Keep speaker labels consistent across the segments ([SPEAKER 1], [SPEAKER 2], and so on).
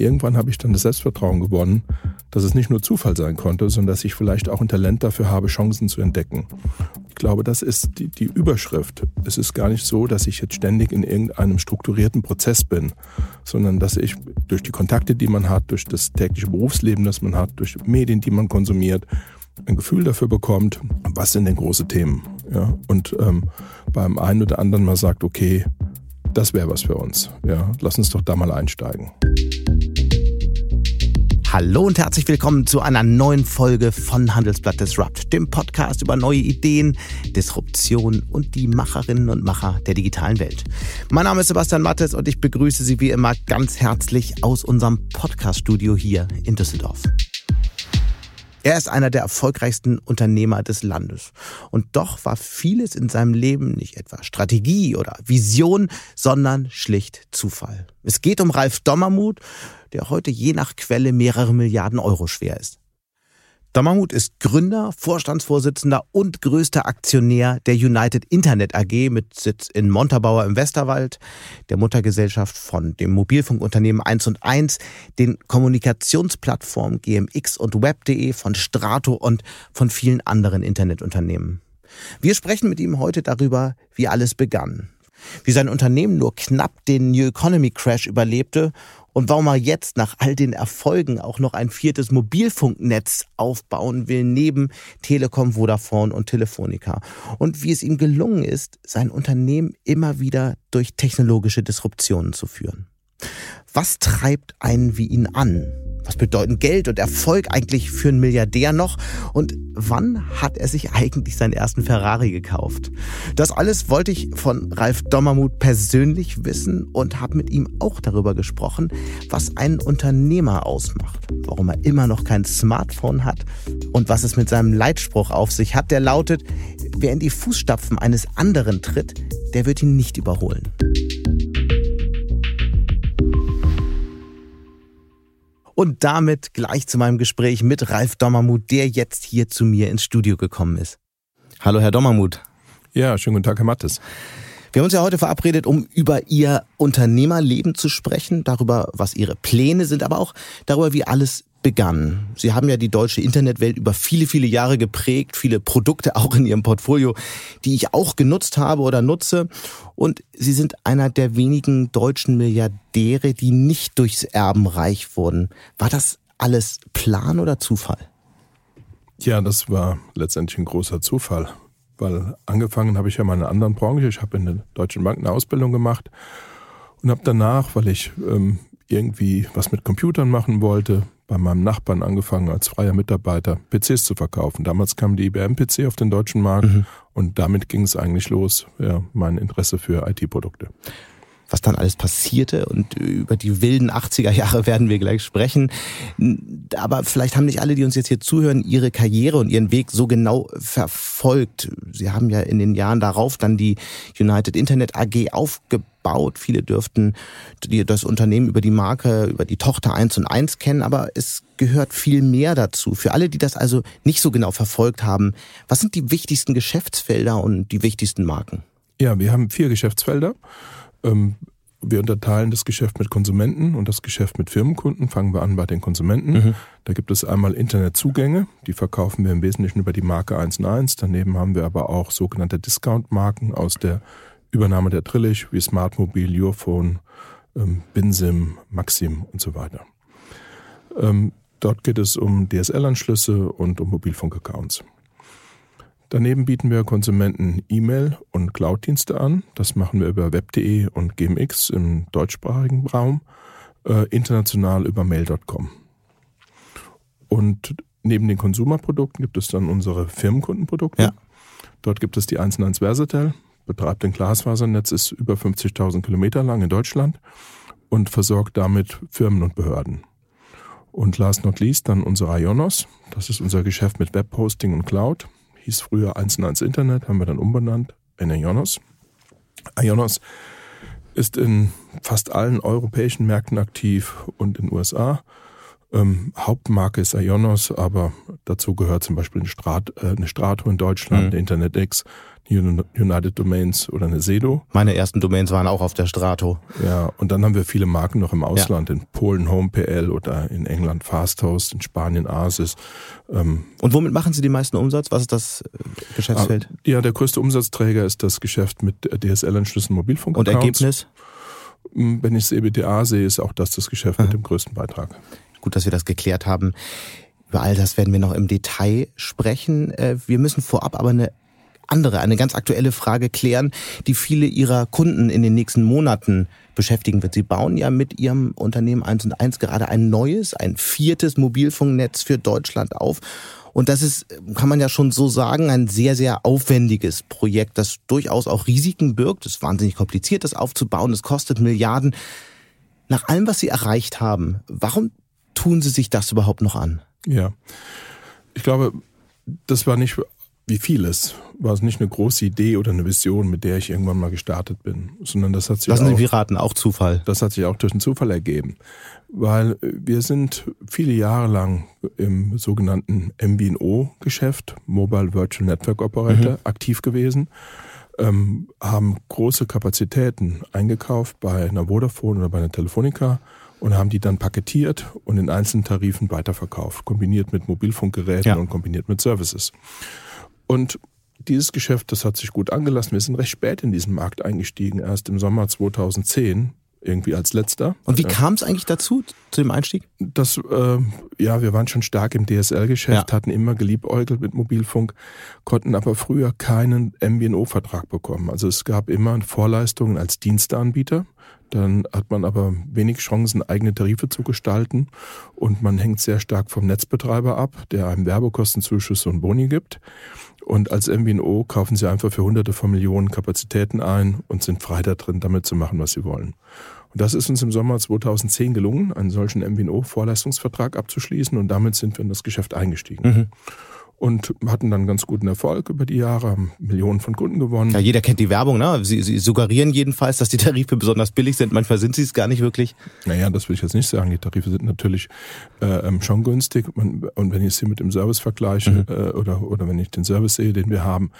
[SPEAKER 1] irgendwann habe ich dann das Selbstvertrauen gewonnen, dass es nicht nur Zufall sein konnte, sondern dass ich vielleicht auch ein Talent dafür habe, Chancen zu entdecken. Ich glaube, das ist die, die Überschrift. Es ist gar nicht so, dass ich jetzt ständig in irgendeinem strukturierten Prozess bin, sondern dass ich durch die Kontakte, die man hat, durch das tägliche Berufsleben, das man hat, durch Medien, die man konsumiert, ein Gefühl dafür bekommt, was sind denn große Themen. Ja? Und ähm, beim einen oder anderen mal sagt, okay, das wäre was für uns. Ja? Lass uns doch da mal einsteigen.
[SPEAKER 2] Hallo und herzlich willkommen zu einer neuen Folge von Handelsblatt Disrupt, dem Podcast über neue Ideen, Disruption und die Macherinnen und Macher der digitalen Welt. Mein Name ist Sebastian Mattes und ich begrüße Sie wie immer ganz herzlich aus unserem Podcaststudio hier in Düsseldorf. Er ist einer der erfolgreichsten Unternehmer des Landes. Und doch war vieles in seinem Leben nicht etwa Strategie oder Vision, sondern schlicht Zufall. Es geht um Ralf Dommermuth, der heute je nach Quelle mehrere Milliarden Euro schwer ist. Dommermuth ist Gründer, Vorstandsvorsitzender und größter Aktionär der United Internet AG mit Sitz in Montabaur im Westerwald, der Muttergesellschaft von dem Mobilfunkunternehmen 1 und 1, den Kommunikationsplattformen GMX und Web.de von Strato und von vielen anderen Internetunternehmen. Wir sprechen mit ihm heute darüber, wie alles begann. Wie sein Unternehmen nur knapp den New Economy Crash überlebte und warum er jetzt nach all den Erfolgen auch noch ein viertes Mobilfunknetz aufbauen will, neben Telekom, Vodafone und Telefonica. Und wie es ihm gelungen ist, sein Unternehmen immer wieder durch technologische Disruptionen zu führen. Was treibt einen wie ihn an? Was bedeuten Geld und Erfolg eigentlich für einen Milliardär noch? Und wann hat er sich eigentlich seinen ersten Ferrari gekauft? Das alles wollte ich von Ralf Dommermuth persönlich wissen und habe mit ihm auch darüber gesprochen, was einen Unternehmer ausmacht, warum er immer noch kein Smartphone hat und was es mit seinem Leitspruch auf sich hat, der lautet, wer in die Fußstapfen eines anderen tritt, der wird ihn nicht überholen. Und damit gleich zu meinem Gespräch mit Ralf Dommermuth, der jetzt hier zu mir ins Studio gekommen ist. Hallo, Herr Dommermuth.
[SPEAKER 1] Ja, schönen guten Tag, Herr Mattes.
[SPEAKER 2] Wir haben uns ja heute verabredet, um über Ihr Unternehmerleben zu sprechen, darüber, was Ihre Pläne sind, aber auch darüber, wie alles begann. Sie haben ja die deutsche Internetwelt über viele, viele Jahre geprägt, viele Produkte auch in Ihrem Portfolio, die ich auch genutzt habe oder nutze. Und Sie sind einer der wenigen deutschen Milliardäre, die nicht durchs Erben reich wurden. War das alles Plan oder Zufall?
[SPEAKER 1] Ja, das war letztendlich ein großer Zufall, weil angefangen habe ich ja mal in einer anderen Branche. Ich habe in der Deutschen Bank eine Ausbildung gemacht und habe danach, weil ich ähm, irgendwie was mit Computern machen wollte, bei meinem Nachbarn angefangen, als freier Mitarbeiter PCs zu verkaufen. Damals kam die IBM-PC auf den deutschen Markt mhm. und damit ging es eigentlich los, ja, mein Interesse für IT-Produkte
[SPEAKER 2] was dann alles passierte und über die wilden 80er Jahre werden wir gleich sprechen. Aber vielleicht haben nicht alle, die uns jetzt hier zuhören, ihre Karriere und ihren Weg so genau verfolgt. Sie haben ja in den Jahren darauf dann die United Internet AG aufgebaut. Viele dürften das Unternehmen über die Marke, über die Tochter 1 und 1 kennen, aber es gehört viel mehr dazu. Für alle, die das also nicht so genau verfolgt haben, was sind die wichtigsten Geschäftsfelder und die wichtigsten Marken?
[SPEAKER 1] Ja, wir haben vier Geschäftsfelder. Ähm, wir unterteilen das Geschäft mit Konsumenten und das Geschäft mit Firmenkunden. Fangen wir an bei den Konsumenten. Mhm. Da gibt es einmal Internetzugänge, die verkaufen wir im Wesentlichen über die Marke 1&1. Daneben haben wir aber auch sogenannte Discount-Marken aus der Übernahme der Trillich, wie Smartmobil, Yourphone, ähm, Binsim, Maxim und so weiter. Ähm, dort geht es um DSL-Anschlüsse und um Mobilfunk-Accounts. Daneben bieten wir Konsumenten E-Mail und Cloud-Dienste an. Das machen wir über web.de und GMX im deutschsprachigen Raum, äh, international über mail.com. Und neben den Konsumerprodukten gibt es dann unsere Firmenkundenprodukte. Ja. Dort gibt es die 1&1 Versatel, betreibt ein Glasfasernetz, ist über 50.000 Kilometer lang in Deutschland und versorgt damit Firmen und Behörden. Und last not least dann unsere Ionos. Das ist unser Geschäft mit Webhosting und Cloud hieß früher 1 1 Internet, haben wir dann umbenannt in Ionos. Ionos ist in fast allen europäischen Märkten aktiv und in den USA. Ähm, Hauptmarke ist Ionos, aber dazu gehört zum Beispiel eine, Strat, äh, eine Strato in Deutschland, mhm. der Internet X, United Domains oder eine Sedo.
[SPEAKER 2] Meine ersten Domains waren auch auf der Strato.
[SPEAKER 1] Ja, und dann haben wir viele Marken noch im Ausland, ja. in Polen HomePL oder in England Fasthost, in Spanien Asis.
[SPEAKER 2] Ähm, und womit machen Sie die meisten Umsatz? Was ist das äh, Geschäftsfeld? Ah,
[SPEAKER 1] ja, der größte Umsatzträger ist das Geschäft mit DSL-Anschlüssen Mobilfunk.
[SPEAKER 2] Und Ergebnis?
[SPEAKER 1] Hm, wenn ich das EBTA sehe, ist auch das das Geschäft Aha. mit dem größten Beitrag.
[SPEAKER 2] Gut, dass wir das geklärt haben. Über all das werden wir noch im Detail sprechen. Äh, wir müssen vorab aber eine andere, eine ganz aktuelle Frage klären, die viele ihrer Kunden in den nächsten Monaten beschäftigen wird. Sie bauen ja mit ihrem Unternehmen 1 und 1 gerade ein neues, ein viertes Mobilfunknetz für Deutschland auf. Und das ist, kann man ja schon so sagen, ein sehr, sehr aufwendiges Projekt, das durchaus auch Risiken birgt. Es ist wahnsinnig kompliziert, das aufzubauen. Es kostet Milliarden. Nach allem, was Sie erreicht haben, warum tun Sie sich das überhaupt noch an?
[SPEAKER 1] Ja, ich glaube, das war nicht wie vieles war es nicht eine große Idee oder eine Vision, mit der ich irgendwann mal gestartet bin, sondern das hat sich
[SPEAKER 2] Lassen
[SPEAKER 1] auch,
[SPEAKER 2] Sie Piraten auch Zufall.
[SPEAKER 1] Das hat sich auch durch den Zufall ergeben, weil wir sind viele Jahre lang im sogenannten MVNO-Geschäft, Mobile Virtual Network Operator, mhm. aktiv gewesen, ähm, haben große Kapazitäten eingekauft bei einer Vodafone oder bei einer Telefonica und haben die dann paketiert und in einzelnen Tarifen weiterverkauft, kombiniert mit Mobilfunkgeräten ja. und kombiniert mit Services. Und dieses Geschäft, das hat sich gut angelassen. Wir sind recht spät in diesen Markt eingestiegen, erst im Sommer 2010 irgendwie als letzter.
[SPEAKER 2] Und wie kam es eigentlich dazu, zu dem Einstieg?
[SPEAKER 1] Das, äh, ja, wir waren schon stark im DSL-Geschäft, ja. hatten immer geliebäugelt mit Mobilfunk, konnten aber früher keinen MVNO-Vertrag bekommen. Also es gab immer Vorleistungen als Diensteanbieter. Dann hat man aber wenig Chancen, eigene Tarife zu gestalten und man hängt sehr stark vom Netzbetreiber ab, der einem Werbekostenzuschüsse und Boni gibt. Und als MVNO kaufen sie einfach für hunderte von Millionen Kapazitäten ein und sind frei da drin, damit zu machen, was sie wollen. Und das ist uns im Sommer 2010 gelungen, einen solchen MVNO-Vorleistungsvertrag abzuschließen und damit sind wir in das Geschäft eingestiegen. Mhm und hatten dann ganz guten Erfolg über die Jahre, haben Millionen von Kunden gewonnen.
[SPEAKER 2] Ja, jeder kennt die Werbung, ne? Sie, sie suggerieren jedenfalls, dass die Tarife besonders billig sind. Manchmal sind sie es gar nicht wirklich.
[SPEAKER 1] Naja, das will ich jetzt nicht sagen. Die Tarife sind natürlich äh, ähm, schon günstig. Und wenn ich sie mit dem Service vergleiche mhm. äh, oder, oder wenn ich den Service sehe, den wir haben,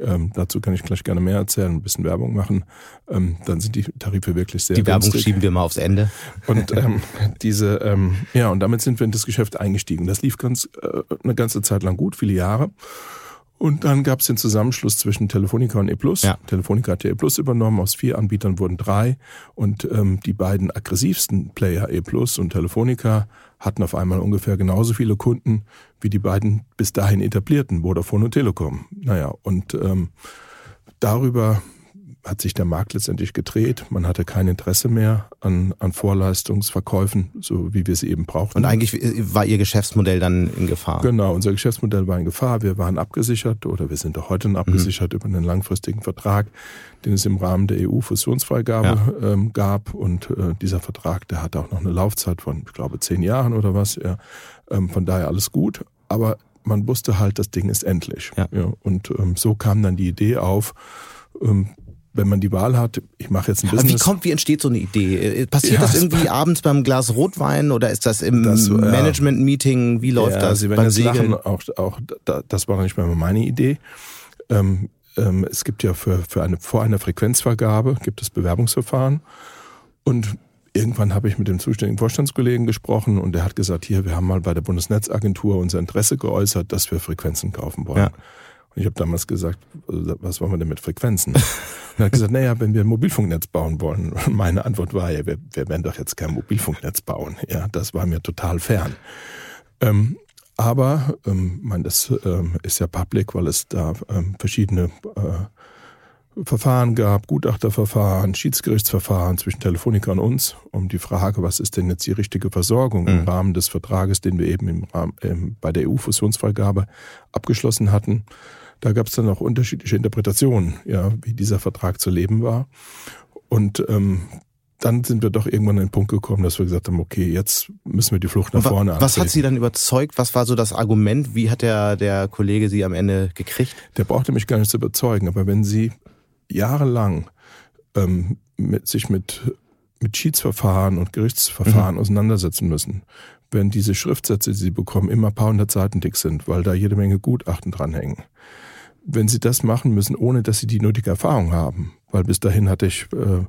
[SPEAKER 1] ähm, dazu kann ich gleich gerne mehr erzählen, ein bisschen Werbung machen. Ähm, dann sind die Tarife wirklich sehr
[SPEAKER 2] Die Werbung günstig. schieben wir mal aufs Ende.
[SPEAKER 1] Und ähm, diese, ähm, ja, und damit sind wir in das Geschäft eingestiegen. Das lief ganz äh, eine ganze Zeit lang gut, viele Jahre. Und dann gab es den Zusammenschluss zwischen Telefonica und E+. Ja. Telefonica hat ja E Plus übernommen, aus vier Anbietern wurden drei. Und ähm, die beiden aggressivsten Player, E Plus und Telefonica, hatten auf einmal ungefähr genauso viele Kunden wie die beiden bis dahin etablierten, Vodafone und Telekom. Naja, und ähm, darüber hat sich der Markt letztendlich gedreht. Man hatte kein Interesse mehr an, an Vorleistungsverkäufen, so wie wir sie eben brauchten.
[SPEAKER 2] Und eigentlich war Ihr Geschäftsmodell dann in Gefahr?
[SPEAKER 1] Genau, unser Geschäftsmodell war in Gefahr. Wir waren abgesichert oder wir sind auch heute noch abgesichert mhm. über einen langfristigen Vertrag, den es im Rahmen der EU-Fusionsfreigabe ja. ähm, gab. Und äh, dieser Vertrag, der hatte auch noch eine Laufzeit von, ich glaube, zehn Jahren oder was. Ja. Ähm, von daher alles gut. Aber man wusste halt, das Ding ist endlich. Ja. ja und ähm, so kam dann die Idee auf, ähm, wenn man die Wahl hat, ich mache jetzt ein Business.
[SPEAKER 2] Aber wie kommt, wie entsteht so eine Idee? Äh, passiert ja, das irgendwie abends beim Glas Rotwein oder ist das im das, Management-Meeting? Wie läuft ja, das?
[SPEAKER 1] Sie werden jetzt lachen, auch, auch, das war nicht mehr meine Idee. Ähm, ähm, es gibt ja für, für eine, vor einer Frequenzvergabe gibt es Bewerbungsverfahren und irgendwann habe ich mit dem zuständigen Vorstandskollegen gesprochen und der hat gesagt, hier, wir haben mal bei der Bundesnetzagentur unser Interesse geäußert, dass wir Frequenzen kaufen wollen. Ja. Und ich habe damals gesagt, was wollen wir denn mit Frequenzen? Und er hat gesagt, naja, wenn wir ein Mobilfunknetz bauen wollen. Und meine Antwort war, ja, wir, wir werden doch jetzt kein Mobilfunknetz bauen. Ja, das war mir total fern. Ähm, aber, ähm, mein, das ähm, ist ja public, weil es da ähm, verschiedene äh, Verfahren gab, Gutachterverfahren, Schiedsgerichtsverfahren zwischen Telefonica und uns, um die Frage, was ist denn jetzt die richtige Versorgung mhm. im Rahmen des Vertrages, den wir eben im Rahmen, ähm, bei der EU-Fusionsfreigabe abgeschlossen hatten. Da gab es dann auch unterschiedliche Interpretationen, ja, wie dieser Vertrag zu leben war. Und ähm, dann sind wir doch irgendwann an den Punkt gekommen, dass wir gesagt haben, okay, jetzt müssen wir die Flucht nach vorne
[SPEAKER 2] antreten. Was hat Sie dann überzeugt? Was war so das Argument? Wie hat der, der Kollege Sie am Ende gekriegt?
[SPEAKER 1] Der brauchte mich gar nicht zu überzeugen, aber wenn Sie jahrelang ähm, mit, sich mit mit Schiedsverfahren und Gerichtsverfahren mhm. auseinandersetzen müssen, wenn diese Schriftsätze, die sie bekommen, immer ein paar hundert Seiten dick sind, weil da jede Menge Gutachten dranhängen. Wenn sie das machen müssen, ohne dass sie die nötige Erfahrung haben, weil bis dahin hatte ich äh,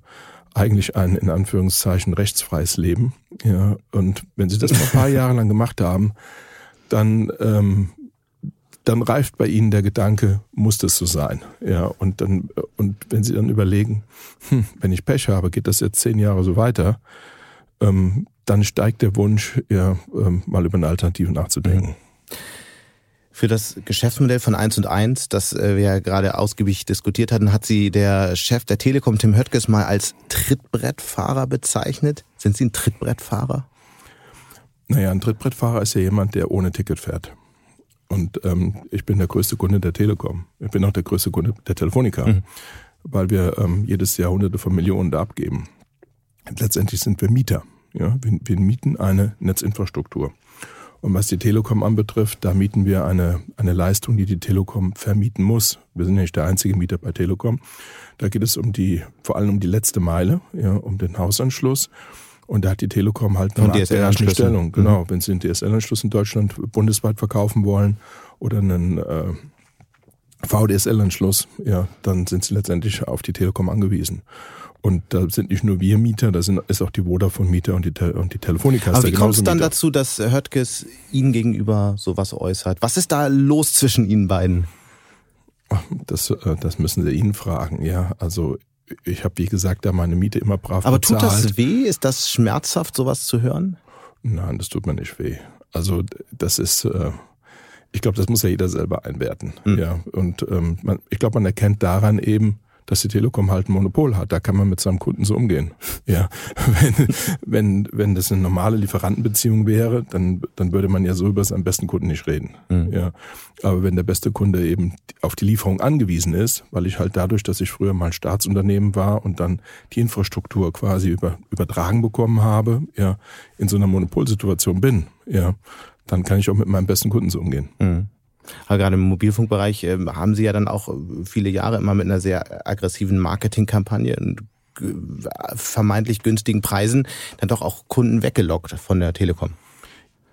[SPEAKER 1] eigentlich ein in Anführungszeichen rechtsfreies Leben, ja, und wenn sie das mal ein paar Jahre lang gemacht haben, dann ähm, dann reift bei ihnen der Gedanke, muss das so sein? Ja, und dann, und wenn sie dann überlegen, hm, wenn ich Pech habe, geht das jetzt zehn Jahre so weiter, ähm, dann steigt der Wunsch, ja, ähm, mal über eine Alternative nachzudenken.
[SPEAKER 2] Für das Geschäftsmodell von 1 und 1, das äh, wir ja gerade ausgiebig diskutiert hatten, hat sie der Chef der Telekom, Tim Höttges, mal als Trittbrettfahrer bezeichnet. Sind Sie ein Trittbrettfahrer?
[SPEAKER 1] Naja, ein Trittbrettfahrer ist ja jemand, der ohne Ticket fährt. Und ähm, ich bin der größte Kunde der Telekom. Ich bin auch der größte Kunde der Telefonica, mhm. weil wir ähm, jedes Jahr hunderte von Millionen da abgeben. Letztendlich sind wir Mieter. Ja? Wir, wir mieten eine Netzinfrastruktur. Und was die Telekom anbetrifft, da mieten wir eine, eine Leistung, die die Telekom vermieten muss. Wir sind nicht der einzige Mieter bei Telekom. Da geht es um die, vor allem um die letzte Meile, ja, um den Hausanschluss. Und da hat die Telekom halt
[SPEAKER 2] eine DSL
[SPEAKER 1] Stellung. Genau, mhm. wenn sie einen DSL-Anschluss in Deutschland bundesweit verkaufen wollen oder einen äh, VDSL-Anschluss, ja, dann sind sie letztendlich auf die Telekom angewiesen. Und da sind nicht nur wir Mieter, da sind, ist auch die Vodafone-Mieter und die, Te und die Telefonica.
[SPEAKER 2] Aber wie kommt es dann Mieter. dazu, dass Höttges Ihnen gegenüber sowas äußert? Was ist da los zwischen Ihnen beiden?
[SPEAKER 1] Das, äh, das müssen Sie ihn fragen, ja. Also ich habe, wie gesagt, da meine Miete immer brav
[SPEAKER 2] Aber bezahlt. tut das weh? Ist das schmerzhaft, sowas zu hören?
[SPEAKER 1] Nein, das tut mir nicht weh. Also das ist, äh, ich glaube, das muss ja jeder selber einwerten. Mhm. Ja, und ähm, man, ich glaube, man erkennt daran eben, dass die Telekom halt ein Monopol hat. Da kann man mit seinem Kunden so umgehen. Ja, wenn, wenn, wenn das eine normale Lieferantenbeziehung wäre, dann, dann würde man ja so über seinen besten Kunden nicht reden. Mhm. Ja, aber wenn der beste Kunde eben auf die Lieferung angewiesen ist, weil ich halt dadurch, dass ich früher mal Staatsunternehmen war und dann die Infrastruktur quasi über, übertragen bekommen habe, ja, in so einer Monopolsituation bin, ja, dann kann ich auch mit meinem besten Kunden so umgehen. Mhm.
[SPEAKER 2] Aber gerade im Mobilfunkbereich äh, haben Sie ja dann auch viele Jahre immer mit einer sehr aggressiven Marketingkampagne und vermeintlich günstigen Preisen dann doch auch Kunden weggelockt von der Telekom.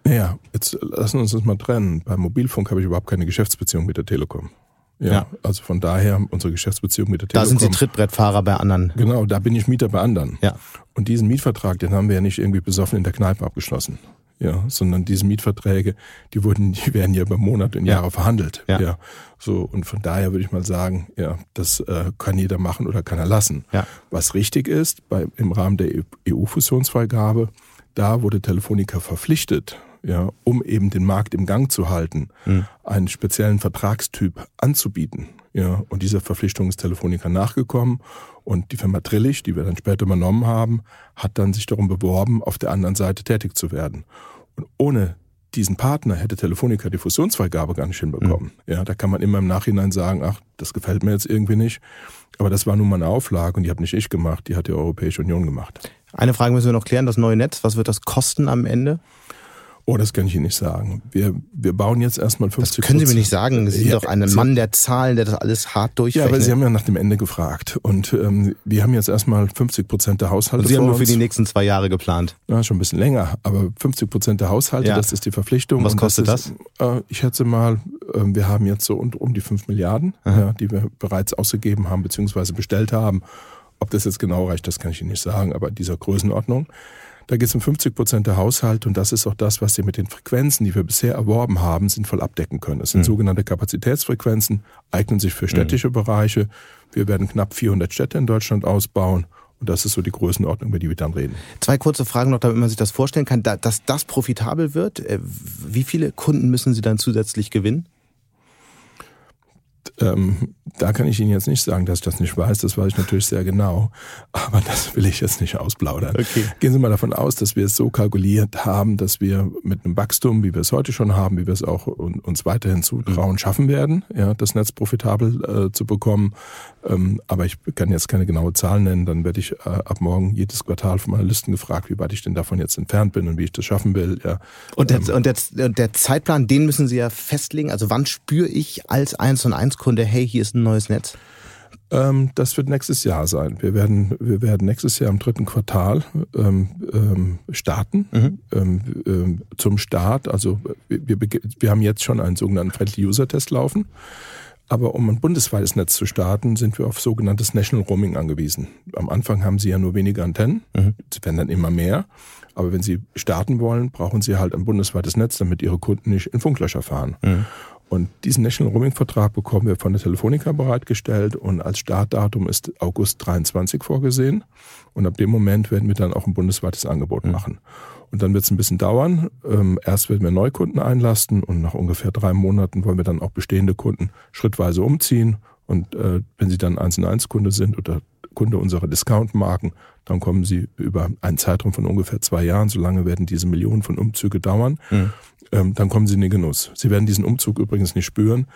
[SPEAKER 1] Ja, jetzt lassen wir uns das mal trennen. Beim Mobilfunk habe ich überhaupt keine Geschäftsbeziehung mit der Telekom. Ja, ja, also von daher unsere Geschäftsbeziehung mit der Telekom.
[SPEAKER 2] Da sind Sie Trittbrettfahrer bei anderen.
[SPEAKER 1] Genau, da bin ich Mieter bei anderen.
[SPEAKER 2] Ja.
[SPEAKER 1] Und diesen Mietvertrag, den haben wir ja nicht irgendwie besoffen in der Kneipe abgeschlossen ja, sondern diese Mietverträge, die wurden, die werden ja über Monate und Jahre verhandelt, ja. ja. So und von daher würde ich mal sagen, ja, das äh, kann jeder machen oder kann er lassen.
[SPEAKER 2] Ja.
[SPEAKER 1] Was richtig ist, bei im Rahmen der EU-Fusionsfreigabe, da wurde Telefonica verpflichtet, ja, um eben den Markt im Gang zu halten, mhm. einen speziellen Vertragstyp anzubieten. Ja, und dieser Verpflichtung ist Telefonica nachgekommen und die Firma Trillich, die wir dann später übernommen haben, hat dann sich darum beworben, auf der anderen Seite tätig zu werden. Und ohne diesen Partner hätte Telefonica die Fusionsfreigabe gar nicht hinbekommen. Mhm. Ja, da kann man immer im Nachhinein sagen, ach, das gefällt mir jetzt irgendwie nicht. Aber das war nun mal eine Auflage und die habe nicht ich gemacht, die hat die Europäische Union gemacht.
[SPEAKER 2] Eine Frage müssen wir noch klären, das neue Netz, was wird das kosten am Ende?
[SPEAKER 1] Oh, das kann ich Ihnen nicht sagen. Wir, wir bauen jetzt erstmal 50
[SPEAKER 2] Das können Sie mir nicht sagen. Sie sind ja, doch ein Sie, Mann der Zahlen, der das alles hart durchrechnet.
[SPEAKER 1] Ja, aber Sie haben ja nach dem Ende gefragt. Und ähm, wir haben jetzt erstmal 50 Prozent der Haushalte. Und
[SPEAKER 2] Sie haben nur für die nächsten zwei Jahre geplant.
[SPEAKER 1] Ja, schon ein bisschen länger. Aber 50 Prozent der Haushalte, ja. das ist die Verpflichtung.
[SPEAKER 2] Und was kostet das?
[SPEAKER 1] Das? Äh, ich schätze mal, äh, wir haben jetzt so um, um die 5 Milliarden, ja, die wir bereits ausgegeben haben, beziehungsweise bestellt haben. Ob das jetzt genau reicht, das kann ich Ihnen nicht sagen, aber dieser Größenordnung. Da geht es um 50 Prozent der Haushalte und das ist auch das, was wir mit den Frequenzen, die wir bisher erworben haben, sinnvoll abdecken können. Das sind mhm. sogenannte Kapazitätsfrequenzen, eignen sich für städtische mhm. Bereiche. Wir werden knapp 400 Städte in Deutschland ausbauen. Und das ist so die Größenordnung, über die wir dann reden.
[SPEAKER 2] Zwei kurze Fragen noch, damit man sich das vorstellen kann. Dass das profitabel wird, äh, wie viele Kunden müssen Sie dann zusätzlich gewinnen?
[SPEAKER 1] Ähm, da kann ich Ihnen jetzt nicht sagen, dass ich das nicht weiß. Das weiß ich natürlich sehr genau. Aber das will ich jetzt nicht ausplaudern.
[SPEAKER 2] Okay.
[SPEAKER 1] Gehen Sie mal davon aus, dass wir es so kalkuliert haben, dass wir mit einem Wachstum, wie wir es heute schon haben, wie wir es auch uns weiterhin zutrauen, schaffen werden, ja, das Netz profitabel äh, zu bekommen. Ähm, aber ich kann jetzt keine genaue Zahl nennen. Dann werde ich äh, ab morgen jedes Quartal von meinen Listen gefragt, wie weit ich denn davon jetzt entfernt bin und wie ich das schaffen will. Ja.
[SPEAKER 2] Und, der, ähm, und der, der Zeitplan, den müssen Sie ja festlegen. Also wann spüre ich als 1 und 1 Kunde, hey, hier ist ein neues Netz?
[SPEAKER 1] Ähm, das wird nächstes Jahr sein. Wir werden, wir werden nächstes Jahr im dritten Quartal ähm, ähm, starten. Mhm. Ähm, ähm, zum Start, also wir, wir, wir haben jetzt schon einen sogenannten Friendly User Test laufen. Aber um ein bundesweites Netz zu starten, sind wir auf sogenanntes National Roaming angewiesen. Am Anfang haben Sie ja nur wenige Antennen, mhm. sie werden dann immer mehr. Aber wenn Sie starten wollen, brauchen Sie halt ein bundesweites Netz, damit Ihre Kunden nicht in Funklöcher fahren. Mhm. Und diesen National Roaming Vertrag bekommen wir von der Telefonica bereitgestellt und als Startdatum ist August 23 vorgesehen. Und ab dem Moment werden wir dann auch ein bundesweites Angebot mhm. machen. Und dann wird es ein bisschen dauern. Ähm, erst werden wir Neukunden einlasten und nach ungefähr drei Monaten wollen wir dann auch bestehende Kunden schrittweise umziehen. Und äh, wenn sie dann 1 in 1 Kunde sind oder Kunde unserer Discount-Marken, dann kommen sie über einen Zeitraum von ungefähr zwei Jahren, so lange werden diese Millionen von Umzüge dauern, mhm ähm, dann kommen Sie in den Genuss. Sie werden diesen Umzug übrigens nicht spüren,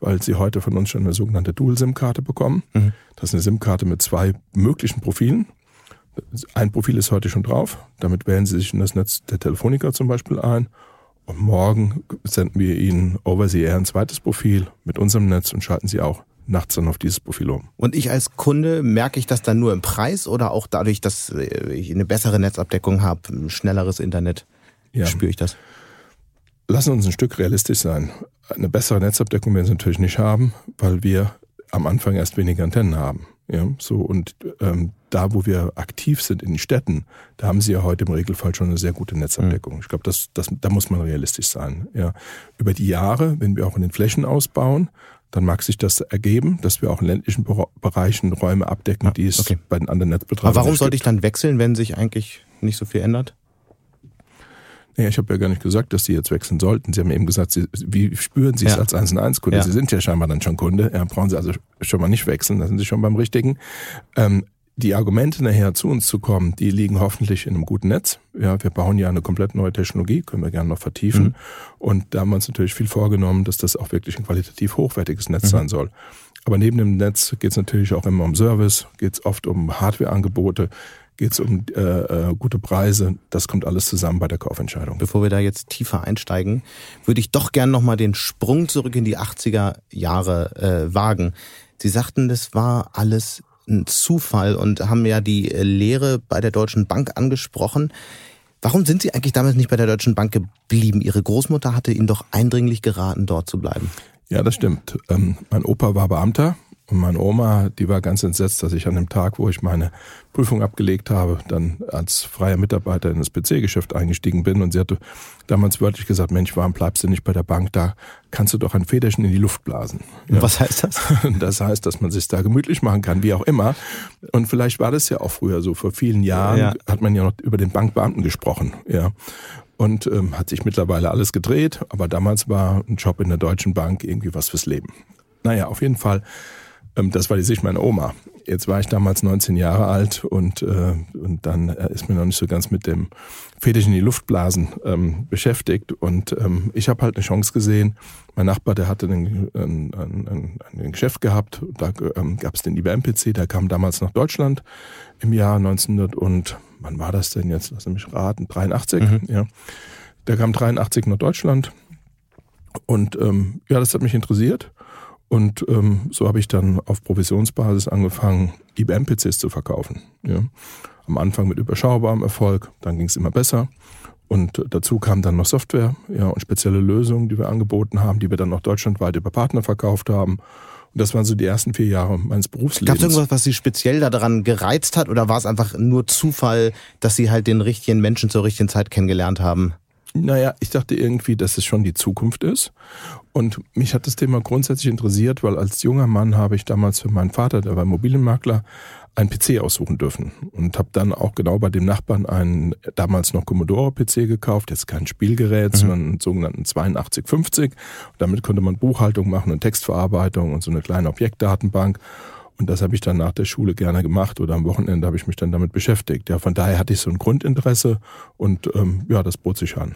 [SPEAKER 1] weil Sie heute von uns schon eine sogenannte Dual-SIM-Karte bekommen. Mhm. Das ist eine SIM-Karte mit zwei möglichen Profilen. Ein Profil ist heute schon drauf. Damit wählen Sie sich in das Netz der Telefonica zum Beispiel ein. Und morgen senden wir Ihnen over the air ein zweites Profil mit unserem Netz und schalten Sie auch nachts dann auf dieses Profil um.
[SPEAKER 2] Und ich als Kunde merke ich das dann nur im Preis oder auch dadurch, dass ich eine bessere Netzabdeckung habe, schnelleres Internet? Ja. Spüre ich das?
[SPEAKER 1] lassen uns ein Stück realistisch sein. Eine bessere Netzabdeckung werden sie natürlich nicht haben, weil wir am Anfang erst weniger Antennen haben. Ja, so und ähm, da, wo wir aktiv sind in den Städten, da haben sie ja heute im Regelfall schon eine sehr gute Netzabdeckung. Mhm. Ich glaube, das, das, da muss man realistisch sein. Ja, über die Jahre, wenn wir auch in den Flächen ausbauen, dann mag sich das ergeben, dass wir auch in ländlichen Bereichen Räume abdecken, die es okay. bei den anderen Netzbetreibern
[SPEAKER 2] Aber warum sollte ich dann wechseln, wenn sich eigentlich nicht so viel ändert?
[SPEAKER 1] Naja, ich habe ja gar nicht gesagt, dass Sie jetzt wechseln sollten. Sie haben eben gesagt, Sie, wie spüren Sie es als 1 1 Kunde? Ja. Sie sind ja scheinbar dann schon Kunde. Ja, brauchen Sie also schon mal nicht wechseln, da sind Sie schon beim Richtigen. Ähm, die Argumente nachher zu uns zu kommen, die liegen hoffentlich in einem guten Netz. Ja, wir bauen ja eine komplett neue Technologie, können wir gerne noch vertiefen. Mhm. Und da haben wir uns natürlich viel vorgenommen, dass das auch wirklich ein qualitativ hochwertiges Netz mhm. sein soll. Aber neben dem Netz geht es natürlich auch immer um Service, geht es oft um Hardwareangebote, geht es um äh, äh, gute Preise. Das kommt alles zusammen bei der Kaufentscheidung.
[SPEAKER 2] Bevor wir da jetzt tiefer einsteigen, würde ich doch gern nochmal den Sprung zurück in die 80er Jahre äh, wagen. Sie sagten, das war alles ein Zufall und haben ja die äh, Lehre bei der Deutschen Bank angesprochen. Warum sind Sie eigentlich damals nicht bei der Deutschen Bank geblieben? Ihre Großmutter hatte Ihnen doch eindringlich geraten, dort zu bleiben.
[SPEAKER 1] Ja, das stimmt. Ähm, mein Opa war Beamter und meine Oma, die war ganz entsetzt, dass ich an dem Tag, wo ich meine Prüfung abgelegt habe, dann als freier Mitarbeiter in das PC-Geschäft eingestiegen bin. Und sie hatte damals wörtlich gesagt, Mensch, warum bleibst du nicht bei der Bank? Da kannst du doch ein Federchen in die Luft blasen.
[SPEAKER 2] Ja. Was heißt das?
[SPEAKER 1] Das heißt, dass man sich da gemütlich machen kann, wie auch immer. Und vielleicht war das ja auch früher so. Vor vielen Jahren ja. hat man ja noch über den Bankbeamten gesprochen. Ja und ähm, hat sich mittlerweile alles gedreht, aber damals war ein Job in der Deutschen Bank irgendwie was fürs Leben. Naja, auf jeden Fall das war die Sicht meiner Oma. Jetzt war ich damals 19 Jahre alt und, äh, und dann äh, ist mir noch nicht so ganz mit dem Fetisch in die Luftblasen ähm, beschäftigt. Und ähm, ich habe halt eine Chance gesehen. Mein Nachbar, der hatte ein, ein, ein, ein Geschäft gehabt. Da ähm, gab es den IBM-PC, der kam damals nach Deutschland im Jahr 1900 und wann war das denn jetzt? Lass mich raten, 83. Mhm. Ja, der kam 83 nach Deutschland und ähm, ja, das hat mich interessiert. Und ähm, so habe ich dann auf Provisionsbasis angefangen, IBM-PCs zu verkaufen. Ja. Am Anfang mit überschaubarem Erfolg, dann ging es immer besser. Und dazu kam dann noch Software ja, und spezielle Lösungen, die wir angeboten haben, die wir dann auch deutschlandweit über Partner verkauft haben. Und das waren so die ersten vier Jahre meines Berufslebens.
[SPEAKER 2] Gab es irgendwas, was Sie speziell daran gereizt hat oder war es einfach nur Zufall, dass Sie halt den richtigen Menschen zur richtigen Zeit kennengelernt haben?
[SPEAKER 1] Naja, ich dachte irgendwie, dass es schon die Zukunft ist. Und mich hat das Thema grundsätzlich interessiert, weil als junger Mann habe ich damals für meinen Vater, der war Immobilienmakler, einen PC aussuchen dürfen und habe dann auch genau bei dem Nachbarn einen damals noch Commodore PC gekauft, jetzt kein Spielgerät, mhm. sondern einen sogenannten 8250. Und damit konnte man Buchhaltung machen und Textverarbeitung und so eine kleine Objektdatenbank. Und das habe ich dann nach der Schule gerne gemacht oder am Wochenende habe ich mich dann damit beschäftigt. Ja, von daher hatte ich so ein Grundinteresse und ähm, ja, das bot sich an.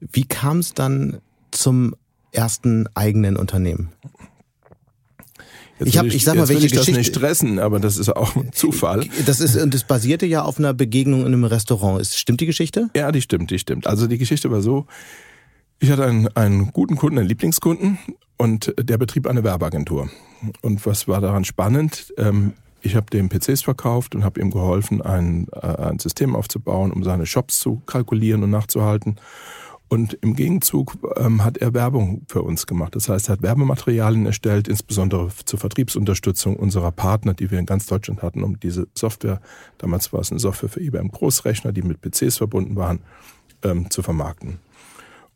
[SPEAKER 2] Wie kam es dann zum ersten eigenen Unternehmen?
[SPEAKER 1] Jetzt ich habe, ich, ich sag mal, welche ich Geschichte. Das nicht stressen, aber das ist auch ein Zufall.
[SPEAKER 2] Das ist und das basierte ja auf einer Begegnung in einem Restaurant. Ist, stimmt die Geschichte?
[SPEAKER 1] Ja, die stimmt, die stimmt. Also die Geschichte war so: Ich hatte einen, einen guten Kunden, einen Lieblingskunden, und der betrieb eine Werbeagentur. Und was war daran spannend? Ähm, ich habe dem PCs verkauft und habe ihm geholfen, ein, äh, ein System aufzubauen, um seine Shops zu kalkulieren und nachzuhalten. Und im Gegenzug ähm, hat er Werbung für uns gemacht. Das heißt, er hat Werbematerialien erstellt, insbesondere zur Vertriebsunterstützung unserer Partner, die wir in ganz Deutschland hatten, um diese Software, damals war es eine Software für IBM Großrechner, die mit PCs verbunden waren, ähm, zu vermarkten.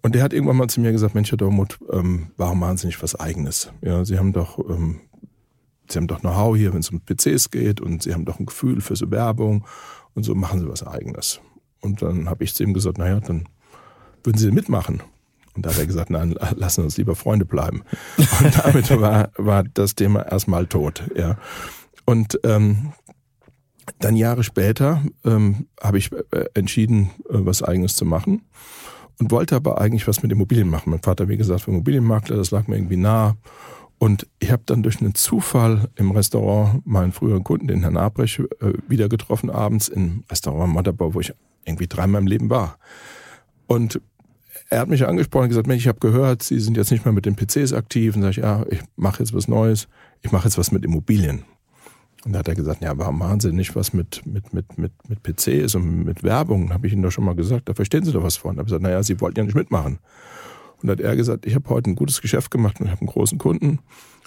[SPEAKER 1] Und der hat irgendwann mal zu mir gesagt, Mensch, Herr Dormuth, ähm, warum machen Sie nicht was Eigenes? Ja, Sie haben doch, ähm, Sie haben doch Know-how hier, wenn es um PCs geht und Sie haben doch ein Gefühl für so Werbung und so machen Sie was Eigenes. Und dann habe ich zu ihm gesagt, naja, dann würden Sie mitmachen? Und da hat er gesagt, nein, lassen uns lieber Freunde bleiben. Und damit war, war das Thema erstmal tot. Ja. Und ähm, dann Jahre später ähm, habe ich äh, entschieden, äh, was eigenes zu machen und wollte aber eigentlich was mit Immobilien machen. Mein Vater, wie gesagt, war Immobilienmakler, das lag mir irgendwie nah. Und ich habe dann durch einen Zufall im Restaurant meinen früheren Kunden, den Herrn Abrech, äh, wieder getroffen abends im Restaurant Matterbau, wo ich irgendwie dreimal im Leben war. Und er hat mich angesprochen und gesagt, Mensch, ich habe gehört, Sie sind jetzt nicht mehr mit den PCs aktiv. Und sage ich, ja, ich mache jetzt was Neues. Ich mache jetzt was mit Immobilien. Und da hat er gesagt, ja, warum machen Sie nicht was mit, mit, mit, mit, mit PCs und mit Werbung? Habe ich Ihnen doch schon mal gesagt, da verstehen Sie doch was von. Da habe ich gesagt, naja, Sie wollten ja nicht mitmachen. Und da hat er gesagt, ich habe heute ein gutes Geschäft gemacht und ich habe einen großen Kunden.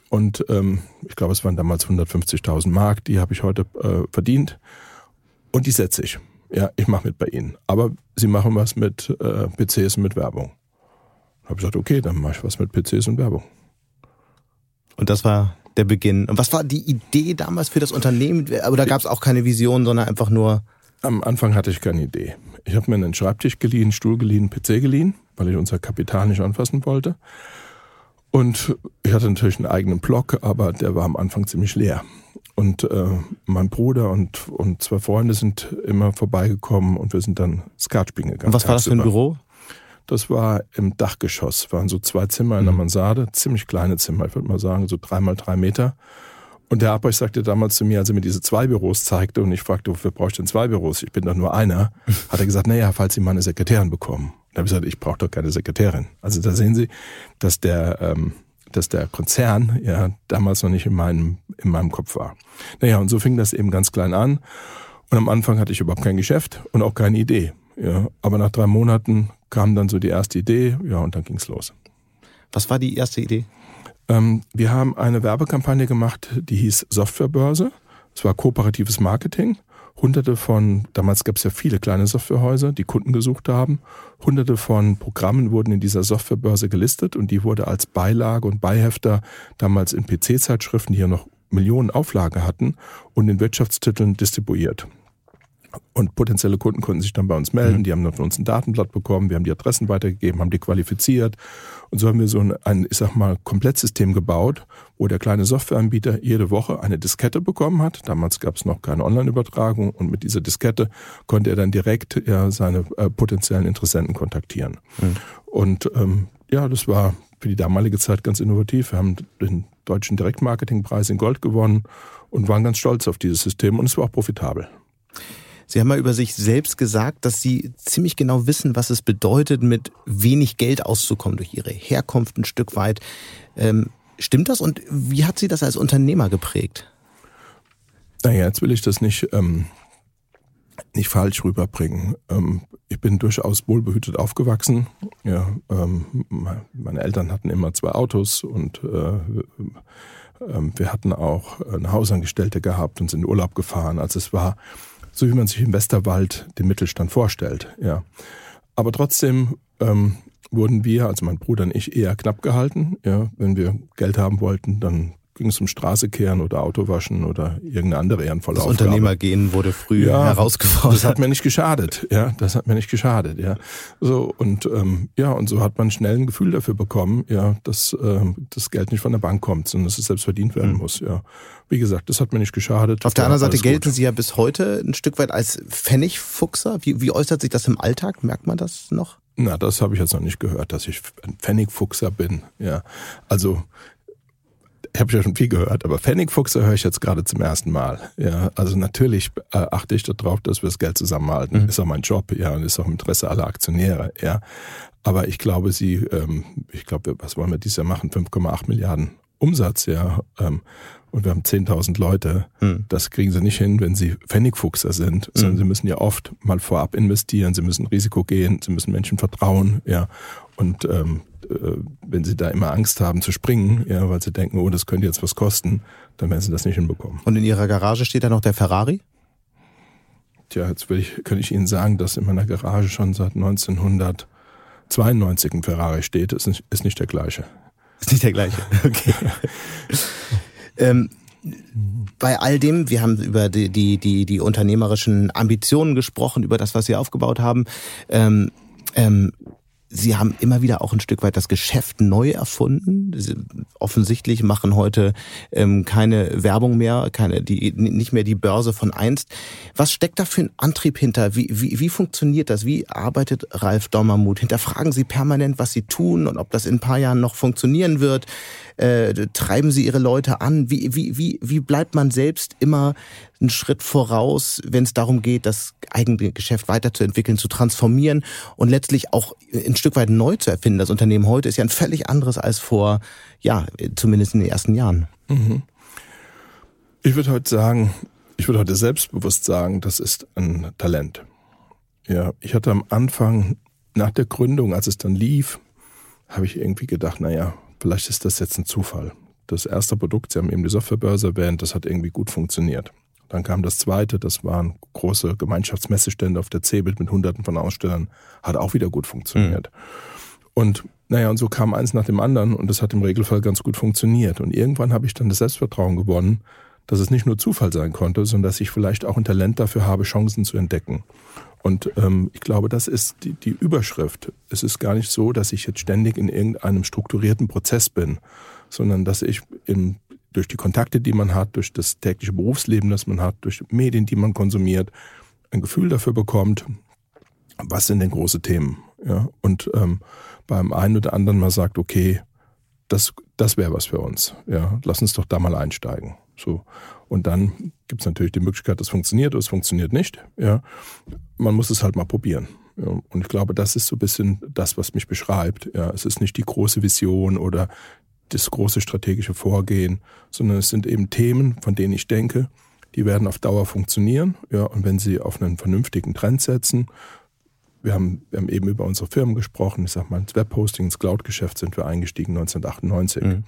[SPEAKER 1] Und ähm, ich glaube, es waren damals 150.000 Mark, die habe ich heute äh, verdient. Und die setze ich ja, ich mache mit bei Ihnen. Aber Sie machen was mit äh, PCs und mit Werbung. Da habe ich gesagt, okay, dann mache ich was mit PCs und Werbung.
[SPEAKER 2] Und das war der Beginn. Und was war die Idee damals für das Unternehmen? Aber da gab es auch keine Vision, sondern einfach nur.
[SPEAKER 1] Am Anfang hatte ich keine Idee. Ich habe mir einen Schreibtisch geliehen, Stuhl geliehen, PC geliehen, weil ich unser Kapital nicht anfassen wollte. Und ich hatte natürlich einen eigenen Blog, aber der war am Anfang ziemlich leer. Und äh, mein Bruder und, und zwei Freunde sind immer vorbeigekommen und wir sind dann Skat spielen gegangen.
[SPEAKER 2] Und was war das für ein Büro?
[SPEAKER 1] Das war im Dachgeschoss, waren so zwei Zimmer in der mhm. Mansarde, ziemlich kleine Zimmer, ich würde mal sagen, so drei mal drei Meter. Und der Abbrecht sagte damals zu mir, als er mir diese zwei Büros zeigte und ich fragte, wofür brauche ich denn zwei Büros? Ich bin doch nur einer. Hat er gesagt, naja, falls Sie mal eine Sekretärin bekommen. Da habe ich gesagt, ich brauche doch keine Sekretärin. Also da sehen Sie, dass der ähm, dass der Konzern ja damals noch nicht in meinem, in meinem Kopf war. Naja, und so fing das eben ganz klein an. Und am Anfang hatte ich überhaupt kein Geschäft und auch keine Idee. Ja, aber nach drei Monaten kam dann so die erste Idee, ja, und dann ging's los.
[SPEAKER 2] Was war die erste Idee?
[SPEAKER 1] Ähm, wir haben eine Werbekampagne gemacht, die hieß Softwarebörse. Es war kooperatives Marketing hunderte von, damals gab es ja viele kleine Softwarehäuser, die Kunden gesucht haben. Hunderte von Programmen wurden in dieser Softwarebörse gelistet und die wurde als Beilage und Beihefter damals in PC-Zeitschriften, die ja noch Millionen Auflage hatten und in Wirtschaftstiteln distribuiert. Und potenzielle Kunden konnten sich dann bei uns melden. Mhm. Die haben dann von uns ein Datenblatt bekommen. Wir haben die Adressen weitergegeben, haben die qualifiziert. Und so haben wir so ein, ein ich sag mal, Komplettsystem gebaut, wo der kleine Softwareanbieter jede Woche eine Diskette bekommen hat. Damals gab es noch keine Online-Übertragung. Und mit dieser Diskette konnte er dann direkt ja, seine äh, potenziellen Interessenten kontaktieren. Mhm. Und ähm, ja, das war für die damalige Zeit ganz innovativ. Wir haben den deutschen Direktmarketingpreis in Gold gewonnen und waren ganz stolz auf dieses System. Und es war auch profitabel.
[SPEAKER 2] Sie haben mal über sich selbst gesagt, dass Sie ziemlich genau wissen, was es bedeutet, mit wenig Geld auszukommen durch Ihre Herkunft ein Stück weit. Ähm, stimmt das und wie hat Sie das als Unternehmer geprägt?
[SPEAKER 1] Naja, jetzt will ich das nicht, ähm, nicht falsch rüberbringen. Ähm, ich bin durchaus wohlbehütet aufgewachsen. Ja, ähm, meine Eltern hatten immer zwei Autos und äh, ähm, wir hatten auch eine Hausangestellte gehabt und sind in Urlaub gefahren. Also es war so wie man sich im Westerwald den Mittelstand vorstellt. Ja. Aber trotzdem ähm, wurden wir, also mein Bruder und ich, eher knapp gehalten. Ja. Wenn wir Geld haben wollten, dann ging es um Straße kehren oder Auto waschen oder irgendeine andere ehrenvolle
[SPEAKER 2] das
[SPEAKER 1] Aufgabe.
[SPEAKER 2] Unternehmergehen wurde früh ja, herausgefordert.
[SPEAKER 1] Das hat mir nicht geschadet, ja, das hat mir nicht geschadet, ja. So und ähm, ja und so hat man schnell ein Gefühl dafür bekommen, ja, dass ähm, das Geld nicht von der Bank kommt, sondern dass es selbst verdient werden mhm. muss, ja. Wie gesagt, das hat mir nicht geschadet.
[SPEAKER 2] Auf der anderen Seite gelten gut. Sie ja bis heute ein Stück weit als Pfennigfuchser. Wie, wie äußert sich das im Alltag? Merkt man das noch?
[SPEAKER 1] Na, das habe ich jetzt noch nicht gehört, dass ich ein Pfennigfuchser bin. Ja, also habe ja schon viel gehört, aber Pfennigfuchser höre ich jetzt gerade zum ersten Mal. Ja, also natürlich äh, achte ich darauf, dass wir das Geld zusammenhalten. Mhm. Ist auch mein Job, ja, und ist auch im Interesse aller Aktionäre, ja. Aber ich glaube, sie, ähm, ich glaube, was wollen wir dieses Jahr machen? 5,8 Milliarden Umsatz, ja. Ähm, und wir haben 10.000 Leute. Mhm. Das kriegen sie nicht hin, wenn sie Pfennigfuchser sind, sondern mhm. sie müssen ja oft mal vorab investieren, sie müssen Risiko gehen, sie müssen Menschen vertrauen, ja. Und ähm, äh, wenn sie da immer Angst haben zu springen, ja, weil sie denken, oh, das könnte jetzt was kosten, dann werden sie das nicht hinbekommen.
[SPEAKER 2] Und in ihrer Garage steht da noch der Ferrari?
[SPEAKER 1] Tja, jetzt will ich, kann ich Ihnen sagen, dass in meiner Garage schon seit 1992 ein Ferrari steht. Ist nicht, ist nicht der gleiche.
[SPEAKER 2] Ist nicht der gleiche. Okay. ähm, bei all dem, wir haben über die, die, die, die unternehmerischen Ambitionen gesprochen, über das, was Sie aufgebaut haben. Ähm, ähm, Sie haben immer wieder auch ein Stück weit das Geschäft neu erfunden. Sie offensichtlich machen heute ähm, keine Werbung mehr, keine die nicht mehr die Börse von einst. Was steckt da für ein Antrieb hinter? Wie, wie, wie funktioniert das? Wie arbeitet Ralf Dommermuth? Hinterfragen Sie permanent, was Sie tun und ob das in ein paar Jahren noch funktionieren wird? Äh, treiben Sie Ihre Leute an? Wie, wie, wie, wie bleibt man selbst immer einen Schritt voraus, wenn es darum geht, das eigene Geschäft weiterzuentwickeln, zu transformieren und letztlich auch ein Stück weit neu zu erfinden? Das Unternehmen heute ist ja ein völlig anderes als vor, ja, zumindest in den ersten Jahren. Mhm.
[SPEAKER 1] Ich würde heute sagen, ich würde heute selbstbewusst sagen, das ist ein Talent. Ja, ich hatte am Anfang nach der Gründung, als es dann lief, habe ich irgendwie gedacht, naja, vielleicht ist das jetzt ein Zufall. Das erste Produkt, Sie haben eben die Softwarebörse erwähnt, das hat irgendwie gut funktioniert. Dann kam das zweite, das waren große Gemeinschaftsmessestände auf der CeBIT mit hunderten von Ausstellern, hat auch wieder gut funktioniert. Mhm. Und naja, und so kam eins nach dem anderen und das hat im Regelfall ganz gut funktioniert. Und irgendwann habe ich dann das Selbstvertrauen gewonnen, dass es nicht nur Zufall sein konnte, sondern dass ich vielleicht auch ein Talent dafür habe, Chancen zu entdecken. Und ähm, ich glaube, das ist die, die Überschrift. Es ist gar nicht so, dass ich jetzt ständig in irgendeinem strukturierten Prozess bin, sondern dass ich in, durch die Kontakte, die man hat, durch das tägliche Berufsleben, das man hat, durch Medien, die man konsumiert, ein Gefühl dafür bekommt, was sind denn große Themen. Ja? Und ähm, beim einen oder anderen mal sagt, okay, das, das wäre was für uns. Ja, lass uns doch da mal einsteigen. So. Und dann gibt es natürlich die Möglichkeit, das funktioniert oder es funktioniert nicht. Ja. Man muss es halt mal probieren. Ja. Und ich glaube, das ist so ein bisschen das, was mich beschreibt. Ja. Es ist nicht die große Vision oder das große strategische Vorgehen, sondern es sind eben Themen, von denen ich denke, die werden auf Dauer funktionieren. Ja. Und wenn sie auf einen vernünftigen Trend setzen, wir haben, wir haben eben über unsere Firmen gesprochen. Ich sag mal, ins Webhosting, ins Cloud-Geschäft sind wir eingestiegen 1998. Mhm.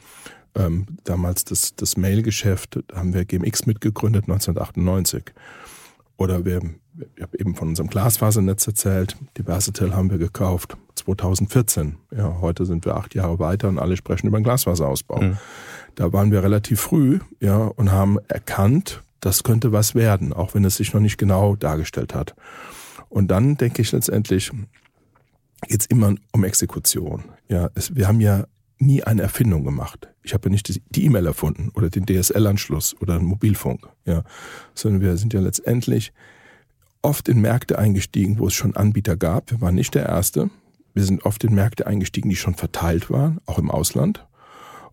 [SPEAKER 1] Ähm, damals das, das Mail-Geschäft, haben wir GMX mitgegründet 1998. Oder wir, ich habe eben von unserem Glasfasernetz erzählt, die Versatel haben wir gekauft 2014. Ja, heute sind wir acht Jahre weiter und alle sprechen über den Glasfaserausbau. Mhm. Da waren wir relativ früh, ja, und haben erkannt, das könnte was werden, auch wenn es sich noch nicht genau dargestellt hat. Und dann denke ich letztendlich, geht's immer um Exekution. Ja, es, wir haben ja nie eine Erfindung gemacht. Ich habe ja nicht die E-Mail erfunden oder den DSL-Anschluss oder den Mobilfunk, ja, sondern wir sind ja letztendlich oft in Märkte eingestiegen, wo es schon Anbieter gab. Wir waren nicht der Erste. Wir sind oft in Märkte eingestiegen, die schon verteilt waren, auch im Ausland,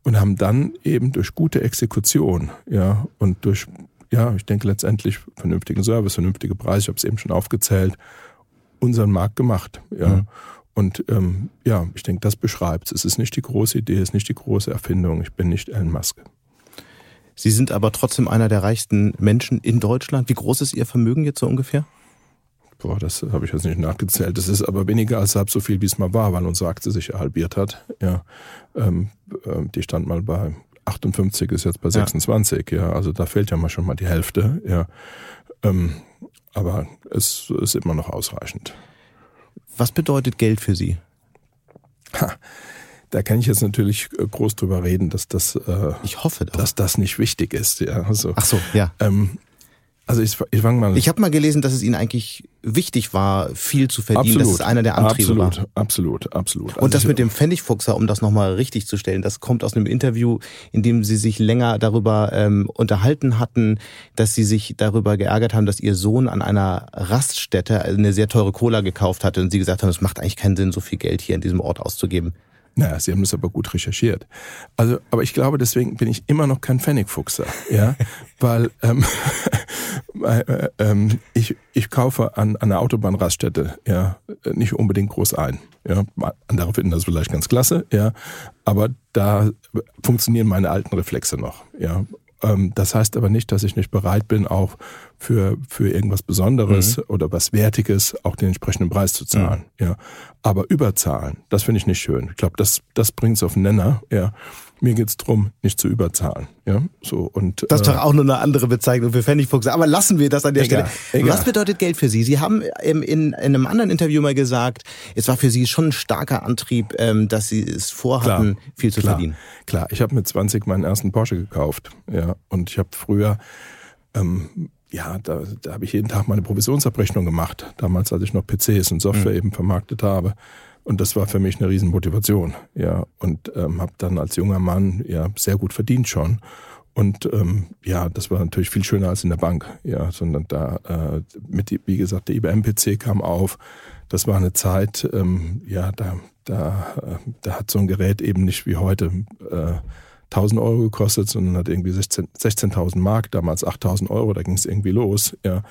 [SPEAKER 1] und haben dann eben durch gute Exekution, ja, und durch, ja, ich denke letztendlich vernünftigen Service, vernünftige Preise, ich habe es eben schon aufgezählt, unseren Markt gemacht, ja. Mhm. Und ähm, ja, ich denke, das beschreibt es. Es ist nicht die große Idee, es ist nicht die große Erfindung. Ich bin nicht Elon Musk.
[SPEAKER 2] Sie sind aber trotzdem einer der reichsten Menschen in Deutschland. Wie groß ist Ihr Vermögen jetzt so ungefähr?
[SPEAKER 1] Boah, das habe ich jetzt nicht nachgezählt. Das ist aber weniger als halb so viel, wie es mal war, weil unsere Aktie sich halbiert hat. Ja, ähm, äh, die stand mal bei 58, ist jetzt bei 26. Ja, ja also da fehlt ja mal schon mal die Hälfte. Ja, ähm, aber es ist immer noch ausreichend.
[SPEAKER 2] Was bedeutet Geld für Sie?
[SPEAKER 1] Ha, da kann ich jetzt natürlich äh, groß drüber reden, dass das,
[SPEAKER 2] äh, ich hoffe,
[SPEAKER 1] doch. dass das nicht wichtig ist. Ja,
[SPEAKER 2] also, Ach so, ja. Ähm,
[SPEAKER 1] also ich, ich fange mal.
[SPEAKER 2] Ich habe mal gelesen, dass es Ihnen eigentlich wichtig war, viel zu verdienen. Absolut, dass es einer der Antriebe
[SPEAKER 1] absolut,
[SPEAKER 2] war.
[SPEAKER 1] Absolut, absolut.
[SPEAKER 2] Also Und das mit dem Pfennigfuchser, um das nochmal richtig zu stellen, das kommt aus einem Interview, in dem Sie sich länger darüber ähm, unterhalten hatten, dass Sie sich darüber geärgert haben, dass Ihr Sohn an einer Raststätte eine sehr teure Cola gekauft hatte und Sie gesagt haben, es macht eigentlich keinen Sinn, so viel Geld hier in diesem Ort auszugeben.
[SPEAKER 1] Naja, Sie haben das aber gut recherchiert. Also, aber ich glaube, deswegen bin ich immer noch kein Pfennigfuchser, ja, weil ähm, äh, ähm, ich, ich kaufe an, an einer Autobahnraststätte ja nicht unbedingt groß ein. Ja, andere finden das vielleicht ganz klasse, ja, aber da funktionieren meine alten Reflexe noch, ja. Ähm, das heißt aber nicht, dass ich nicht bereit bin, auch für, für irgendwas Besonderes mhm. oder was Wertiges auch den entsprechenden Preis zu zahlen. Mhm. Ja. Aber überzahlen, das finde ich nicht schön. Ich glaube, das, das bringt es auf den Nenner. Ja. Mir geht's drum, nicht zu überzahlen. Ja, so und
[SPEAKER 2] das ist äh, doch auch nur eine andere Bezeichnung für Pfennigfuchs. Aber lassen wir das an der egal, Stelle. Egal. Was bedeutet Geld für Sie? Sie haben in, in, in einem anderen Interview mal gesagt, es war für Sie schon ein starker Antrieb, ähm, dass Sie es vorhatten, klar, viel zu
[SPEAKER 1] klar,
[SPEAKER 2] verdienen.
[SPEAKER 1] Klar, ich habe mit 20 meinen ersten Porsche gekauft. Ja, und ich habe früher ähm, ja, da, da habe ich jeden Tag meine Provisionsabrechnung gemacht. Damals, als ich noch PCs und Software mhm. eben vermarktet habe. Und das war für mich eine Riesenmotivation, ja. Und ähm, habe dann als junger Mann ja sehr gut verdient schon. Und ähm, ja, das war natürlich viel schöner als in der Bank, ja, sondern da äh, mit, wie gesagt, der IBM-PC kam auf. Das war eine Zeit, ähm, ja, da, da, äh, da hat so ein Gerät eben nicht wie heute äh, 1000 Euro gekostet, sondern hat irgendwie 16.000 16 Mark, damals 8000 Euro, da ging es irgendwie los, ja.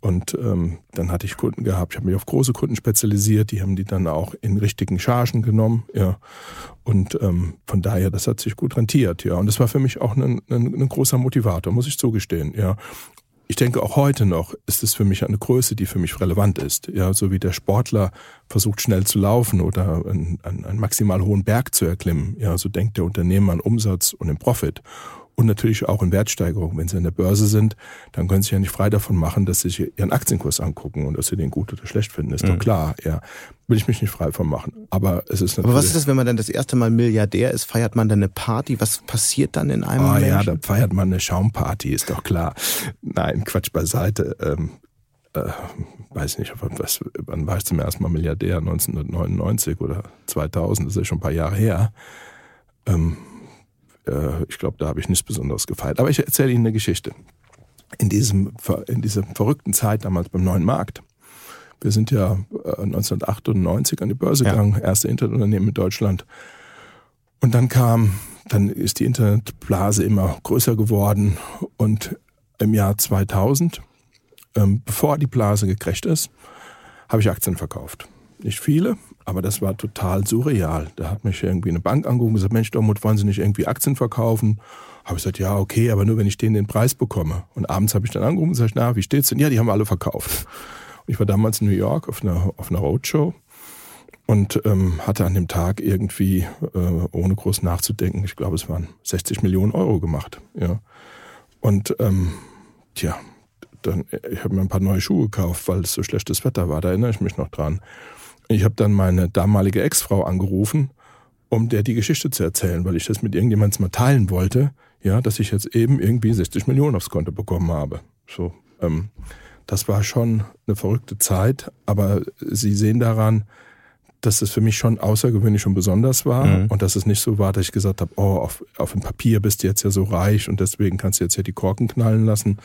[SPEAKER 1] Und ähm, dann hatte ich Kunden gehabt, ich habe mich auf große Kunden spezialisiert, die haben die dann auch in richtigen Chargen genommen, ja. Und ähm, von daher, das hat sich gut rentiert, ja. Und das war für mich auch ein, ein, ein großer Motivator, muss ich zugestehen, ja. Ich denke, auch heute noch ist es für mich eine Größe, die für mich relevant ist. Ja, so wie der Sportler versucht schnell zu laufen oder einen, einen maximal hohen Berg zu erklimmen. Ja, so denkt der Unternehmer an Umsatz und den Profit und natürlich auch in Wertsteigerung. Wenn sie an der Börse sind, dann können sie ja nicht frei davon machen, dass sie sich ihren Aktienkurs angucken und dass sie den gut oder schlecht finden. Ist mhm. doch klar. Ja, will ich mich nicht frei von machen. Aber es ist natürlich.
[SPEAKER 2] Aber was ist das, wenn man dann das erste Mal Milliardär ist? Feiert man dann eine Party? Was passiert dann in einem?
[SPEAKER 1] Oh Menschen? ja, da feiert man eine Schaumparty, ist doch klar. Nein, Quatsch beiseite. Ähm, äh, weiß nicht, was, wann war ich zum ersten Mal Milliardär? 1999 oder 2000, das ist ja schon ein paar Jahre her. Ähm, äh, ich glaube, da habe ich nichts Besonderes gefeiert. Aber ich erzähle Ihnen eine Geschichte. In, diesem, in dieser verrückten Zeit damals beim Neuen Markt. Wir sind ja 1998 äh, an die Börse ja. gegangen, erste Internetunternehmen in Deutschland. Und dann kam, dann ist die Internetblase immer größer geworden und im Jahr 2000, ähm, bevor die Blase gecrasht ist, habe ich Aktien verkauft. Nicht viele, aber das war total surreal. Da hat mich irgendwie eine Bank angerufen und gesagt, Mensch, Dortmund, wollen Sie nicht irgendwie Aktien verkaufen? Habe ich gesagt, ja, okay, aber nur wenn ich denen den Preis bekomme. Und abends habe ich dann angerufen und gesagt, na, wie steht's denn? Ja, die haben alle verkauft. Und ich war damals in New York auf einer, auf einer Roadshow und ähm, hatte an dem Tag irgendwie, äh, ohne groß nachzudenken, ich glaube, es waren 60 Millionen Euro gemacht. Ja. Und ähm, tja, dann, ich habe mir ein paar neue Schuhe gekauft, weil es so schlechtes Wetter war. Da erinnere ich mich noch dran. Ich habe dann meine damalige Ex-Frau angerufen, um der die Geschichte zu erzählen, weil ich das mit irgendjemandem mal teilen wollte, ja, dass ich jetzt eben irgendwie 60 Millionen aufs Konto bekommen habe. So, ähm, das war schon eine verrückte Zeit, aber Sie sehen daran, dass es für mich schon außergewöhnlich und besonders war mhm. und dass es nicht so war, dass ich gesagt habe, oh, auf, auf dem Papier bist du jetzt ja so reich und deswegen kannst du jetzt ja die Korken knallen lassen,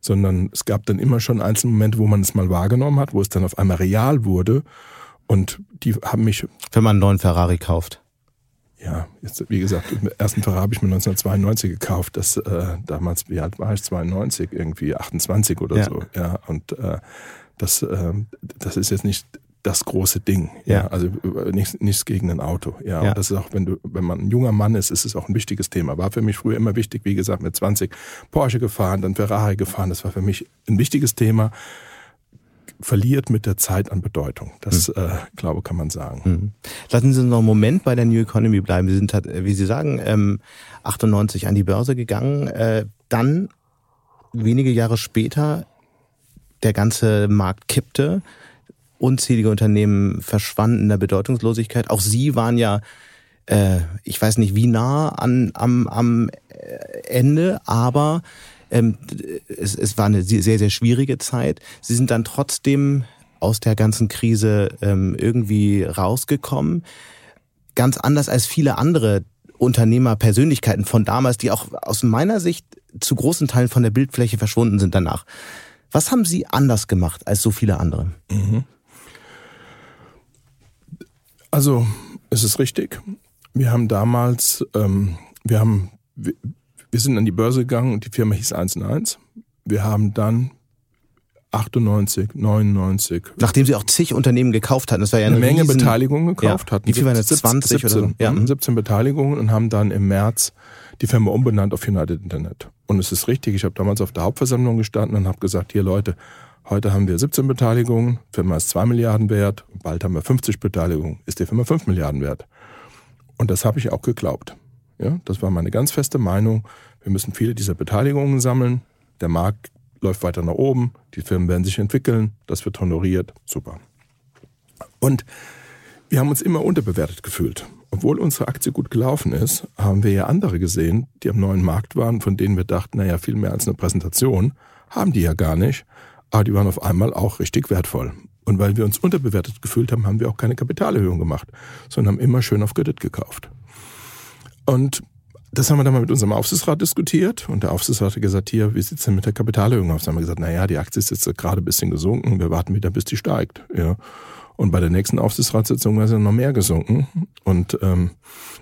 [SPEAKER 1] sondern es gab dann immer schon einzelne Momente, wo man es mal wahrgenommen hat, wo es dann auf einmal real wurde und die haben mich.
[SPEAKER 2] Wenn man einen neuen Ferrari kauft.
[SPEAKER 1] Ja, jetzt, wie gesagt, den ersten Ferrari habe ich mir 1992 gekauft. Das äh, damals, wie alt war ich? 92, irgendwie 28 oder ja. so. Ja, und äh, das, äh, das ist jetzt nicht das große Ding. Ja, ja. also äh, nichts, nichts gegen ein Auto. Ja, ja. und das ist auch, wenn du, wenn man ein junger Mann ist, ist es auch ein wichtiges Thema. War für mich früher immer wichtig, wie gesagt, mit 20 Porsche gefahren, dann Ferrari gefahren. Das war für mich ein wichtiges Thema verliert mit der Zeit an Bedeutung. Das, mhm. äh, glaube kann man sagen. Mhm.
[SPEAKER 2] Lassen Sie uns noch einen Moment bei der New Economy bleiben. Sie sind, wie Sie sagen, ähm, 98 an die Börse gegangen. Äh, dann, wenige Jahre später, der ganze Markt kippte. Unzählige Unternehmen verschwanden in der Bedeutungslosigkeit. Auch Sie waren ja äh, ich weiß nicht wie nah an, am, am Ende, aber ähm, es, es war eine sehr, sehr schwierige Zeit. Sie sind dann trotzdem aus der ganzen Krise ähm, irgendwie rausgekommen. Ganz anders als viele andere Unternehmerpersönlichkeiten von damals, die auch aus meiner Sicht zu großen Teilen von der Bildfläche verschwunden sind danach. Was haben Sie anders gemacht als so viele andere? Mhm.
[SPEAKER 1] Also, es ist richtig. Wir haben damals, ähm, wir haben, wir, sind an die Börse gegangen und die Firma hieß 1 und 1. Wir haben dann 98, 99.
[SPEAKER 2] Nachdem sie auch zig Unternehmen gekauft hatten. Das war ja
[SPEAKER 1] eine,
[SPEAKER 2] eine
[SPEAKER 1] Menge
[SPEAKER 2] riesen,
[SPEAKER 1] Beteiligungen gekauft
[SPEAKER 2] ja.
[SPEAKER 1] hatten.
[SPEAKER 2] Wie viel waren das? 20
[SPEAKER 1] 17,
[SPEAKER 2] oder so? Ja.
[SPEAKER 1] 17 Beteiligungen und haben dann im März die Firma umbenannt auf United Internet. Und es ist richtig, ich habe damals auf der Hauptversammlung gestanden und habe gesagt, hier Leute, heute haben wir 17 Beteiligungen, Firma ist 2 Milliarden wert, bald haben wir 50 Beteiligungen, ist die Firma 5 Milliarden wert. Und das habe ich auch geglaubt. Ja, das war meine ganz feste Meinung. Wir müssen viele dieser Beteiligungen sammeln. Der Markt läuft weiter nach oben, die Firmen werden sich entwickeln, das wird honoriert, super. Und wir haben uns immer unterbewertet gefühlt. Obwohl unsere Aktie gut gelaufen ist, haben wir ja andere gesehen, die am neuen Markt waren, von denen wir dachten, naja, viel mehr als eine Präsentation, haben die ja gar nicht, aber die waren auf einmal auch richtig wertvoll. Und weil wir uns unterbewertet gefühlt haben, haben wir auch keine Kapitalerhöhung gemacht, sondern haben immer schön auf Kredit gekauft. Und das haben wir dann mal mit unserem Aufsichtsrat diskutiert und der Aufsichtsrat hat gesagt, hier, wie sieht's denn mit der Kapitalerhöhung aus? Dann haben wir gesagt, naja, die Aktie ist jetzt gerade ein bisschen gesunken, wir warten wieder, bis die steigt. Ja. Und bei der nächsten Aufsichtsratssitzung war sie noch mehr gesunken. Und ähm,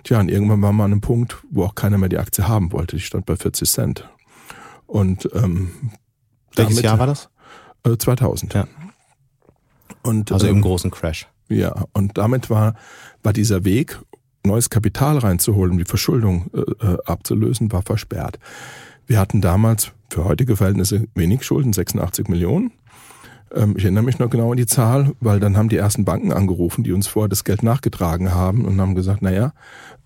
[SPEAKER 1] tja, und irgendwann war man an einem Punkt, wo auch keiner mehr die Aktie haben wollte. Die stand bei 40 Cent. Und ähm,
[SPEAKER 2] Welches
[SPEAKER 1] damit,
[SPEAKER 2] Jahr war das?
[SPEAKER 1] Äh, 2000.
[SPEAKER 2] Ja.
[SPEAKER 1] Und,
[SPEAKER 2] Also
[SPEAKER 1] ähm,
[SPEAKER 2] im großen Crash.
[SPEAKER 1] ja, und damit war, war dieser Weg, neues Kapital reinzuholen, um die Verschuldung äh, äh, abzulösen, war versperrt. Wir hatten damals für heutige Verhältnisse wenig Schulden, 86 Millionen. Ähm, ich erinnere mich noch genau an die Zahl, weil dann haben die ersten Banken angerufen, die uns vorher das Geld nachgetragen haben und haben gesagt, naja,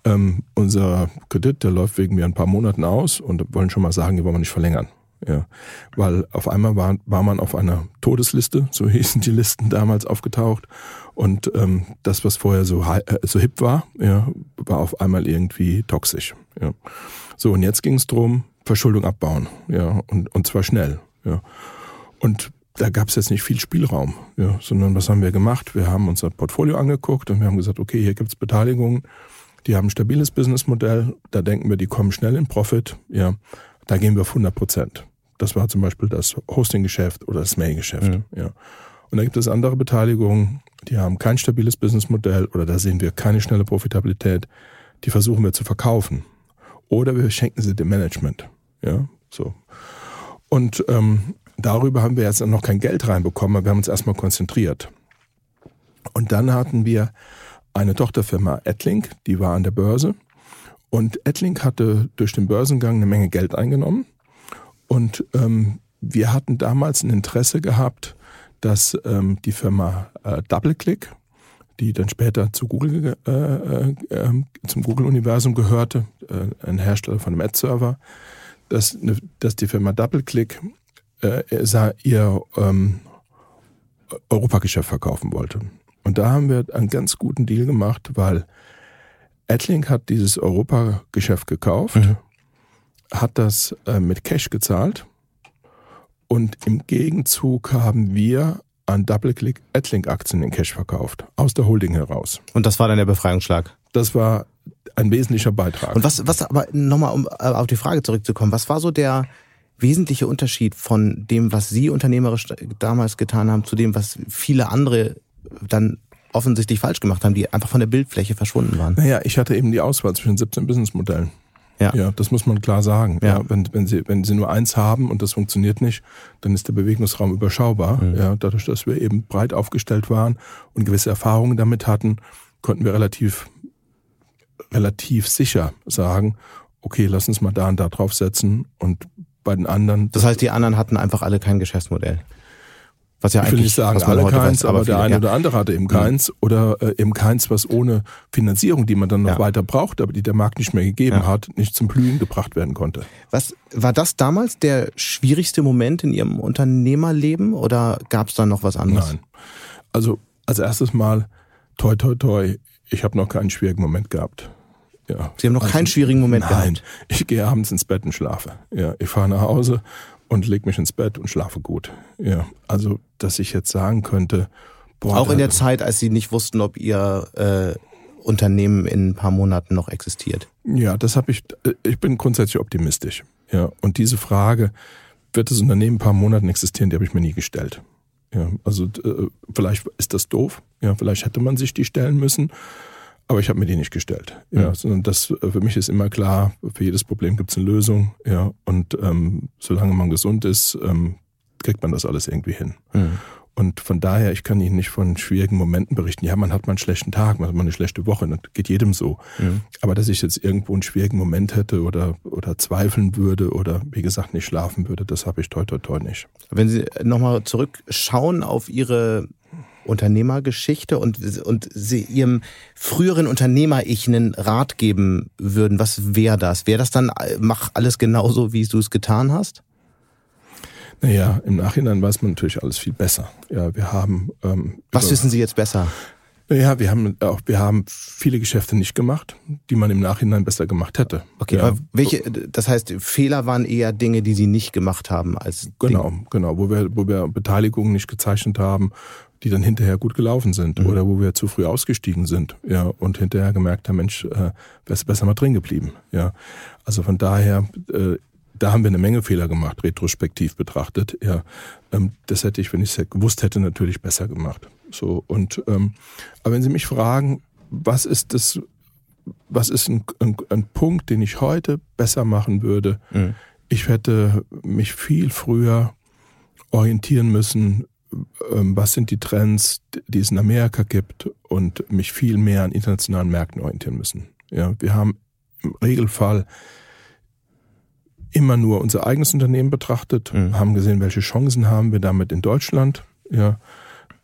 [SPEAKER 1] ähm, unser Kredit, der läuft wegen mir ein paar Monaten aus und wollen schon mal sagen, die wollen wir nicht verlängern. Ja, weil auf einmal war, war man auf einer Todesliste, so hießen die Listen damals aufgetaucht. Und ähm, das, was vorher so, äh, so hip war, ja, war auf einmal irgendwie toxisch. Ja. So, und jetzt ging es drum, Verschuldung abbauen, ja, und, und zwar schnell. Ja. Und da gab es jetzt nicht viel Spielraum, ja, sondern was haben wir gemacht? Wir haben unser Portfolio angeguckt und wir haben gesagt, okay, hier gibt's Beteiligungen, die haben ein stabiles Businessmodell, da denken wir, die kommen schnell in Profit, ja, da gehen wir auf 100 Prozent. Das war zum Beispiel das Hosting-Geschäft oder das Mail-Geschäft.
[SPEAKER 2] Mhm.
[SPEAKER 1] Ja. Und da gibt es andere Beteiligungen, die haben kein stabiles Businessmodell oder da sehen wir keine schnelle Profitabilität. Die versuchen wir zu verkaufen. Oder wir schenken sie dem Management. Ja, so. Und ähm, darüber haben wir jetzt noch kein Geld reinbekommen, aber wir haben uns erstmal konzentriert. Und dann hatten wir eine Tochterfirma Ettlink, die war an der Börse. Und Ettlink hatte durch den Börsengang eine Menge Geld eingenommen. Und ähm, wir hatten damals ein Interesse gehabt, dass ähm, die Firma äh, DoubleClick, die dann später zu Google, äh, äh, äh, zum Google-Universum gehörte, äh, ein Hersteller von einem Ad-Server, dass, ne- dass die Firma DoubleClick äh, ihr ähm, Europageschäft verkaufen wollte. Und da haben wir einen ganz guten Deal gemacht, weil Adlink hat dieses Europageschäft gekauft,
[SPEAKER 2] Mhm.
[SPEAKER 1] Hat das äh, mit Cash gezahlt und im Gegenzug haben wir an DoubleClick Adlink-Aktien in Cash verkauft, aus der Holding heraus.
[SPEAKER 2] Und das war dann der Befreiungsschlag.
[SPEAKER 1] Das war ein wesentlicher Beitrag.
[SPEAKER 2] Und was, was aber nochmal, um äh, auf die Frage zurückzukommen, was war so der wesentliche Unterschied von dem, was Sie unternehmerisch damals getan haben, zu dem, was viele andere dann offensichtlich falsch gemacht haben, die einfach von der Bildfläche verschwunden waren?
[SPEAKER 1] Naja, ich hatte eben die Auswahl zwischen 17 Businessmodellen.
[SPEAKER 2] Ja.
[SPEAKER 1] Ja, das muss man klar sagen.
[SPEAKER 2] Ja.
[SPEAKER 1] Ja. wenn, wenn, Sie, wenn Sie nur eins haben und das funktioniert nicht, dann ist der Bewegungsraum überschaubar.
[SPEAKER 2] Mhm.
[SPEAKER 1] Ja, dadurch, dass wir eben breit aufgestellt waren und gewisse Erfahrungen damit hatten, konnten wir relativ, relativ sicher sagen, okay, lass uns mal da und da draufsetzen und bei den anderen.
[SPEAKER 2] Das heißt, die anderen hatten einfach alle kein Geschäftsmodell. Was ja
[SPEAKER 1] ich will
[SPEAKER 2] eigentlich,
[SPEAKER 1] nicht sagen alle keins,
[SPEAKER 2] weiß,
[SPEAKER 1] aber, der
[SPEAKER 2] viele,
[SPEAKER 1] eine
[SPEAKER 2] ja.
[SPEAKER 1] oder andere hatte eben keins oder äh, eben keins, was ohne Finanzierung, die man dann noch
[SPEAKER 2] Ja.
[SPEAKER 1] weiter braucht, aber die der Markt nicht mehr gegeben
[SPEAKER 2] Ja.
[SPEAKER 1] hat, nicht zum Blühen gebracht werden konnte.
[SPEAKER 2] Was war das damals der schwierigste Moment in Ihrem Unternehmerleben oder gab es da noch was anderes?
[SPEAKER 1] Nein. Also als erstes Mal, toi toi toi, ich habe noch keinen schwierigen Moment gehabt. Ja.
[SPEAKER 2] Sie haben noch
[SPEAKER 1] Also,
[SPEAKER 2] keinen schwierigen Moment
[SPEAKER 1] Nein,
[SPEAKER 2] gehabt.
[SPEAKER 1] ich gehe abends ins Bett und schlafe. Ja, ich fahre nach Hause und leg mich ins Bett und schlafe gut. Ja, also dass ich jetzt sagen könnte, boah,
[SPEAKER 2] Auch in der Zeit, als Sie nicht wussten, ob Ihr äh, Unternehmen in ein paar Monaten noch existiert.
[SPEAKER 1] Ja, das habe ich. Ich bin grundsätzlich optimistisch. Ja, und diese Frage, wird das Unternehmen in ein paar Monaten existieren, die habe ich mir nie gestellt. Ja, also äh, vielleicht ist das doof. Ja, vielleicht hätte man sich die stellen müssen. Aber ich habe mir die nicht gestellt. Ja, mhm. sondern das äh, für mich ist immer klar, für jedes Problem gibt es eine Lösung. Ja, und ähm, solange man gesund ist, ähm, kriegt man das alles irgendwie hin. Mhm. Und von daher, ich kann Ihnen nicht von schwierigen Momenten berichten. Ja, man hat mal einen schlechten Tag, man hat mal eine schlechte Woche, das geht jedem so. Mhm. Aber dass ich jetzt irgendwo einen schwierigen Moment hätte oder, oder zweifeln würde oder wie gesagt nicht schlafen würde, das habe ich toi toi toi nicht.
[SPEAKER 2] Wenn Sie nochmal zurückschauen auf Ihre Unternehmergeschichte und, und Sie Ihrem früheren Unternehmer-Ich einen Rat geben würden, was wäre das? Wäre das dann, mach alles genauso, wie du es getan hast?
[SPEAKER 1] Naja, im Nachhinein weiß man natürlich alles viel besser. Ja, wir haben.
[SPEAKER 2] Ähm, Was wissen Sie jetzt besser?
[SPEAKER 1] Naja, wir haben auch, wir haben viele Geschäfte nicht gemacht, die man im Nachhinein besser gemacht hätte.
[SPEAKER 2] Okay, ja. aber welche, das heißt, Fehler waren eher Dinge, die Sie nicht gemacht haben als
[SPEAKER 1] Genau, Dinge. genau, wo wir, wo wir Beteiligungen nicht gezeichnet haben, die dann hinterher gut gelaufen sind mhm. oder wo wir zu früh ausgestiegen sind, ja, und hinterher gemerkt haben, Mensch, äh, wär's besser mal drin geblieben, ja. Also von daher, äh, da haben wir eine Menge Fehler gemacht, retrospektiv betrachtet. Ja, ähm, das hätte ich, wenn ich es gewusst hätte, natürlich besser gemacht. So und ähm, aber wenn Sie mich fragen, was ist das, was ist ein, ein, ein Punkt, den ich heute besser machen würde? Mhm. Ich hätte mich viel früher orientieren müssen, was sind die Trends, die es in Amerika gibt und mich viel mehr an internationalen Märkten orientieren müssen. Ja, wir haben im Regelfall immer nur unser eigenes Unternehmen betrachtet, mhm. haben gesehen, welche Chancen haben wir damit in Deutschland. Ja,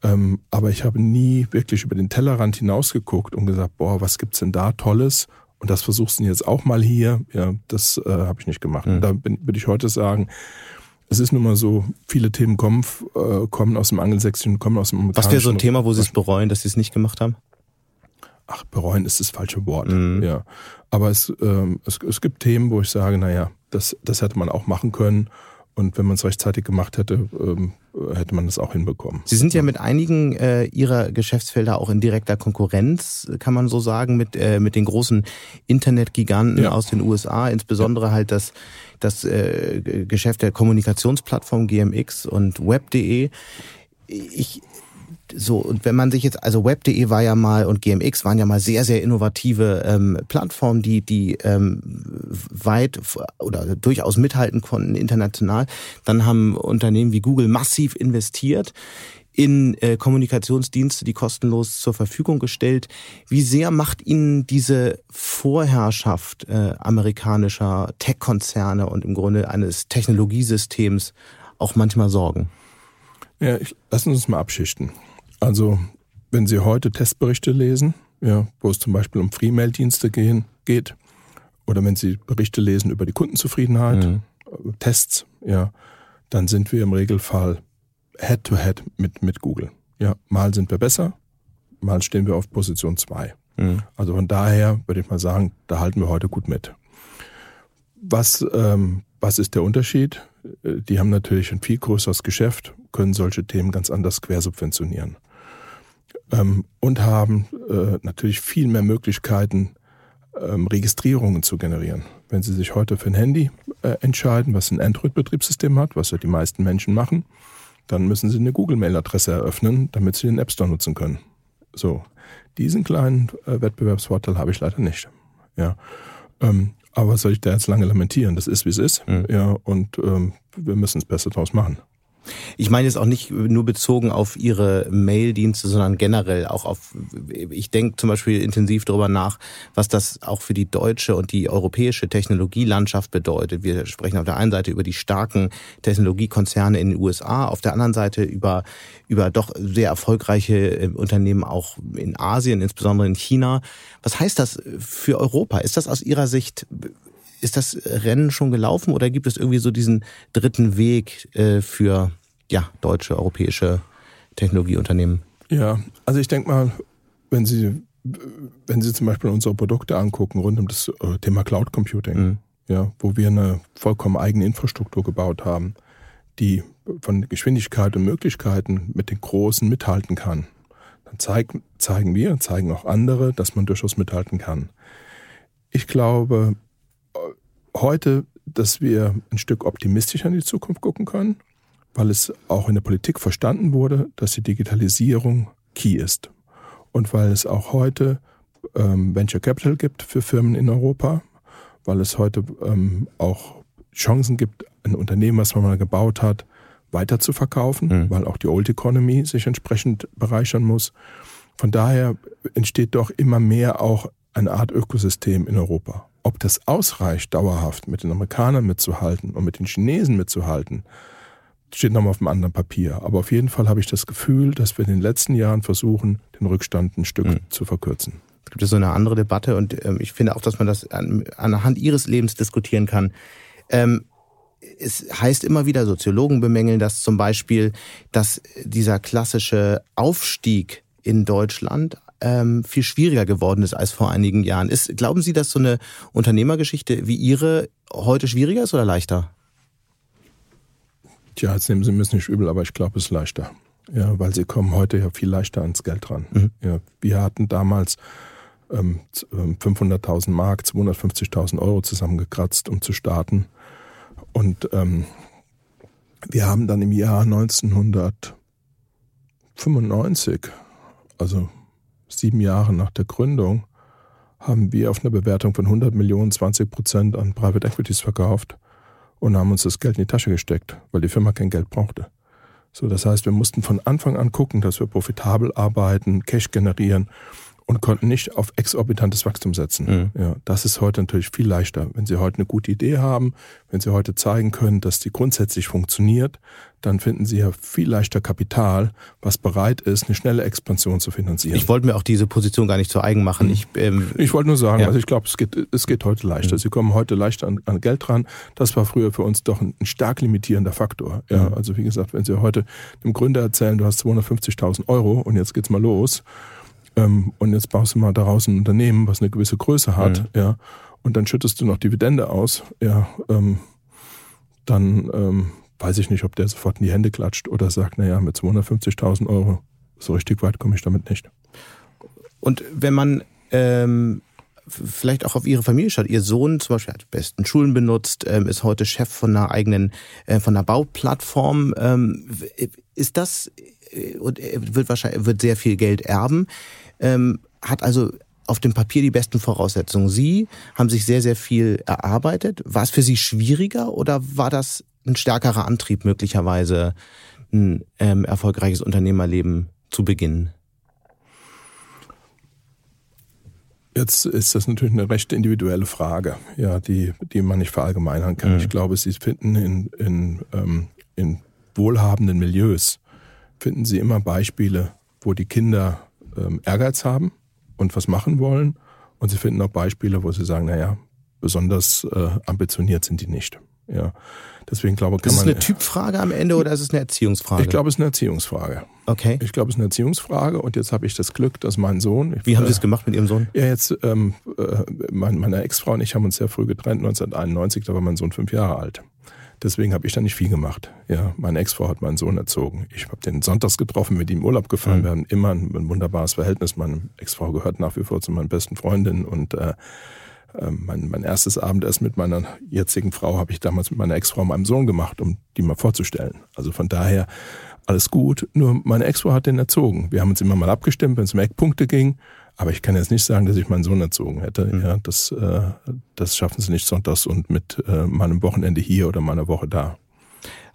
[SPEAKER 1] ähm, aber ich habe nie wirklich über den Tellerrand hinausgeguckt und gesagt, boah, was gibt's denn da Tolles? Und das versuchst du jetzt auch mal hier. Ja, das äh, habe ich nicht gemacht. Mhm. Da bin, würde ich heute sagen, es ist nun mal so, viele Themen kommen, äh, kommen aus dem Angelsächsischen, kommen aus dem
[SPEAKER 2] Was wäre so ein Thema, wo Sie es bereuen, dass Sie es nicht gemacht haben?
[SPEAKER 1] Ach, bereuen ist das falsche Wort. Mhm. Ja. Aber es, ähm, es, es gibt Themen, wo ich sage, naja, das, das hätte man auch machen können. Und wenn man es rechtzeitig gemacht hätte, ähm, hätte man das auch hinbekommen.
[SPEAKER 2] Sie sind ja mit einigen äh, Ihrer Geschäftsfelder auch in direkter Konkurrenz, kann man so sagen, mit, äh, mit den großen Internetgiganten ja. aus den USA, insbesondere ja. halt das, das äh, Geschäft der Kommunikationsplattform GMX und Web.de. Ich, so, und wenn man sich jetzt, also web.de war ja mal und GMX waren ja mal sehr, sehr innovative ähm, Plattformen, die, die ähm, weit oder durchaus mithalten konnten international. Dann haben Unternehmen wie Google massiv investiert in äh, Kommunikationsdienste, die kostenlos zur Verfügung gestellt. Wie sehr macht Ihnen diese Vorherrschaft äh, amerikanischer Tech-Konzerne und im Grunde eines Technologiesystems auch manchmal Sorgen?
[SPEAKER 1] Ja, ich, lassen Sie uns mal abschichten. Also, wenn Sie heute Testberichte lesen, ja, wo es zum Beispiel um Free-Mail-Dienste gehen, geht, oder wenn Sie Berichte lesen über die Kundenzufriedenheit, mhm. Tests, ja, dann sind wir im Regelfall Head-to-Head -head mit, mit Google. Ja, mal sind wir besser, mal stehen wir auf Position 2. Mhm. Also von daher würde ich mal sagen, da halten wir heute gut mit. Was, ähm, was ist der Unterschied? Äh, die haben natürlich ein viel größeres Geschäft, können solche Themen ganz anders quersubventionieren ähm, und haben äh, natürlich viel mehr Möglichkeiten, ähm, Registrierungen zu generieren. Wenn Sie sich heute für ein Handy äh, entscheiden, was ein Android-Betriebssystem hat, was ja die meisten Menschen machen, dann müssen Sie eine Google-Mail-Adresse eröffnen, damit Sie den App Store nutzen können. So, diesen kleinen äh, Wettbewerbsvorteil habe ich leider nicht. Ja, ähm, aber was soll ich da jetzt lange lamentieren? Das ist, wie es ist. Mhm. Ja, und ähm, wir müssen es besser draus machen.
[SPEAKER 2] Ich meine jetzt auch nicht nur bezogen auf Ihre Maildienste, sondern generell auch auf, ich denke zum Beispiel intensiv darüber nach, was das auch für die deutsche und die europäische Technologielandschaft bedeutet. Wir sprechen auf der einen Seite über die starken Technologiekonzerne in den USA, auf der anderen Seite über, über doch sehr erfolgreiche äh, Unternehmen auch in Asien, insbesondere in China. Was heißt das für Europa? Ist das aus Ihrer Sicht ist das Rennen schon gelaufen oder gibt es irgendwie so diesen dritten Weg äh, für ja, deutsche, europäische Technologieunternehmen?
[SPEAKER 1] Ja, also ich denke mal, wenn Sie, wenn Sie zum Beispiel unsere Produkte angucken rund um das äh, Thema Cloud Computing, mhm. ja, wo wir eine vollkommen eigene Infrastruktur gebaut haben, die von Geschwindigkeit und Möglichkeiten mit den Großen mithalten kann, dann zeig, zeigen wir, zeigen auch andere, dass man durchaus mithalten kann. Ich glaube, heute, dass wir ein Stück optimistischer in die Zukunft gucken können, weil es auch in der Politik verstanden wurde, dass die Digitalisierung key ist. Und weil es auch heute ähm, Venture Capital gibt für Firmen in Europa, weil es heute ähm, auch Chancen gibt, ein Unternehmen, was man mal gebaut hat, weiter zu verkaufen, mhm. weil auch die Old Economy sich entsprechend bereichern muss. Von daher entsteht doch immer mehr auch eine Art Ökosystem in Europa. Ob das ausreicht, dauerhaft mit den Amerikanern mitzuhalten und mit den Chinesen mitzuhalten, steht nochmal auf einem anderen Papier. Aber auf jeden Fall habe ich das Gefühl, dass wir in den letzten Jahren versuchen, den Rückstand ein Stück mhm. zu verkürzen.
[SPEAKER 2] Es gibt so eine andere Debatte und ähm, ich finde auch, dass man das an, anhand ihres Lebens diskutieren kann. Ähm, es heißt immer wieder, Soziologen bemängeln das zum Beispiel, dass dieser klassische Aufstieg in Deutschland ähm, viel schwieriger geworden ist als vor einigen Jahren. Ist, glauben Sie, dass so eine Unternehmergeschichte wie Ihre heute schwieriger ist oder leichter?
[SPEAKER 1] Tja, jetzt nehmen Sie mir es nicht übel, aber ich glaube, es ist leichter. Ja, weil Sie kommen heute ja viel leichter ans Geld ran. Mhm. Ja, wir hatten damals ähm, 500.000 ähm, Mark, 250.000 Euro zusammengekratzt, um zu starten. Und ähm, wir haben dann im Jahr 1995, also sieben Jahre nach der Gründung, haben wir auf eine Bewertung von 100 Millionen 20 Prozent an Private Equities verkauft und haben uns das Geld in die Tasche gesteckt, weil die Firma kein Geld brauchte. So, das heißt, wir mussten von Anfang an gucken, dass wir profitabel arbeiten, Cash generieren und konnten nicht auf exorbitantes Wachstum setzen. Mhm. Ja, das ist heute natürlich viel leichter. Wenn Sie heute eine gute Idee haben, wenn Sie heute zeigen können, dass die grundsätzlich funktioniert, dann finden Sie ja viel leichter Kapital, was bereit ist, eine schnelle Expansion zu finanzieren.
[SPEAKER 2] Ich wollte mir auch diese Position gar nicht zu eigen machen. Mhm.
[SPEAKER 1] Ich, ähm, ich wollte nur sagen, ja. also ich glaube, es geht, es geht heute leichter. Mhm. Sie kommen heute leichter an, an, Geld ran. Das war früher für uns doch ein, ein stark limitierender Faktor. Ja, mhm. also wie gesagt, wenn Sie heute dem Gründer erzählen, du hast 250.000 Euro und jetzt geht's mal los, ähm, und jetzt baust du mal daraus ein Unternehmen, was eine gewisse Größe hat, mhm. ja, und dann schüttest du noch Dividende aus, ja, ähm, dann ähm, weiß ich nicht, ob der sofort in die Hände klatscht oder sagt, naja, mit 250.000 Euro, so richtig weit komme ich damit nicht.
[SPEAKER 2] Und wenn man ähm, vielleicht auch auf Ihre Familie schaut, Ihr Sohn zum Beispiel hat die besten Schulen benutzt, ähm, ist heute Chef von einer eigenen, äh, von einer Bauplattform. Ähm, ist das äh, und er wird wahrscheinlich wird sehr viel Geld erben, ähm, hat also auf dem Papier die besten Voraussetzungen. Sie haben sich sehr, sehr viel erarbeitet. War es für Sie schwieriger oder war das ein stärkerer Antrieb, möglicherweise ein ähm, erfolgreiches Unternehmerleben zu beginnen?
[SPEAKER 1] Jetzt ist das natürlich eine recht individuelle Frage, ja, die, die man nicht verallgemeinern kann. Mhm. Ich glaube, Sie finden in, in, ähm, in wohlhabenden Milieus finden Sie immer Beispiele, wo die Kinder ähm, Ehrgeiz haben und was machen wollen. Und Sie finden auch Beispiele, wo Sie sagen, naja, besonders äh, ambitioniert sind die nicht. Ja, deswegen glaube kann.
[SPEAKER 2] Ist es eine Typfrage am Ende oder ist es eine Erziehungsfrage?
[SPEAKER 1] Ich glaube, es ist eine Erziehungsfrage.
[SPEAKER 2] Okay.
[SPEAKER 1] Ich glaube, es ist eine Erziehungsfrage und jetzt habe ich das Glück, dass mein Sohn.
[SPEAKER 2] Wie haben Sie es gemacht mit Ihrem Sohn?
[SPEAKER 1] Ja, jetzt ähm, äh, meine Ex-Frau und ich haben uns sehr früh getrennt, 1991, da war mein Sohn fünf Jahre alt. Deswegen habe ich da nicht viel gemacht. Ja, meine Ex-Frau hat meinen Sohn erzogen. Ich habe den sonntags getroffen, mit ihm Urlaub gefahren. Mhm. Wir haben immer ein, ein, wunderbares Verhältnis. Meine Ex-Frau gehört nach wie vor zu meinen besten Freundinnen und äh, ähm, mein, mein erstes Abendessen mit meiner jetzigen Frau habe ich damals mit meiner Ex-Frau meinem Sohn gemacht, um die mal vorzustellen. Also von daher alles gut. Nur meine Ex-Frau hat den erzogen. Wir haben uns immer mal abgestimmt, wenn es um Eckpunkte ging. Aber ich kann jetzt nicht sagen, dass ich meinen Sohn erzogen hätte. Mhm. Ja, das, äh, das schaffen sie nicht sonntags und mit äh, meinem Wochenende hier oder meiner Woche da.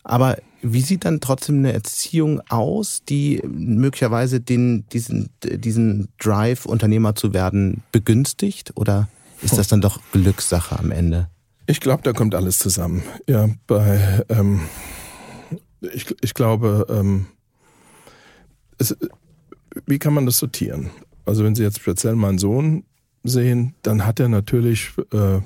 [SPEAKER 2] Aber wie sieht dann trotzdem eine Erziehung aus, die möglicherweise den, diesen, diesen Drive, Unternehmer zu werden, begünstigt? Oder ist das dann doch Glückssache am Ende?
[SPEAKER 1] Ich glaube, da kommt alles zusammen. Ja, bei, ähm, ich, ich glaube, ähm, es, wie kann man das sortieren? Also wenn Sie jetzt speziell meinen Sohn sehen, dann hat er natürlich äh,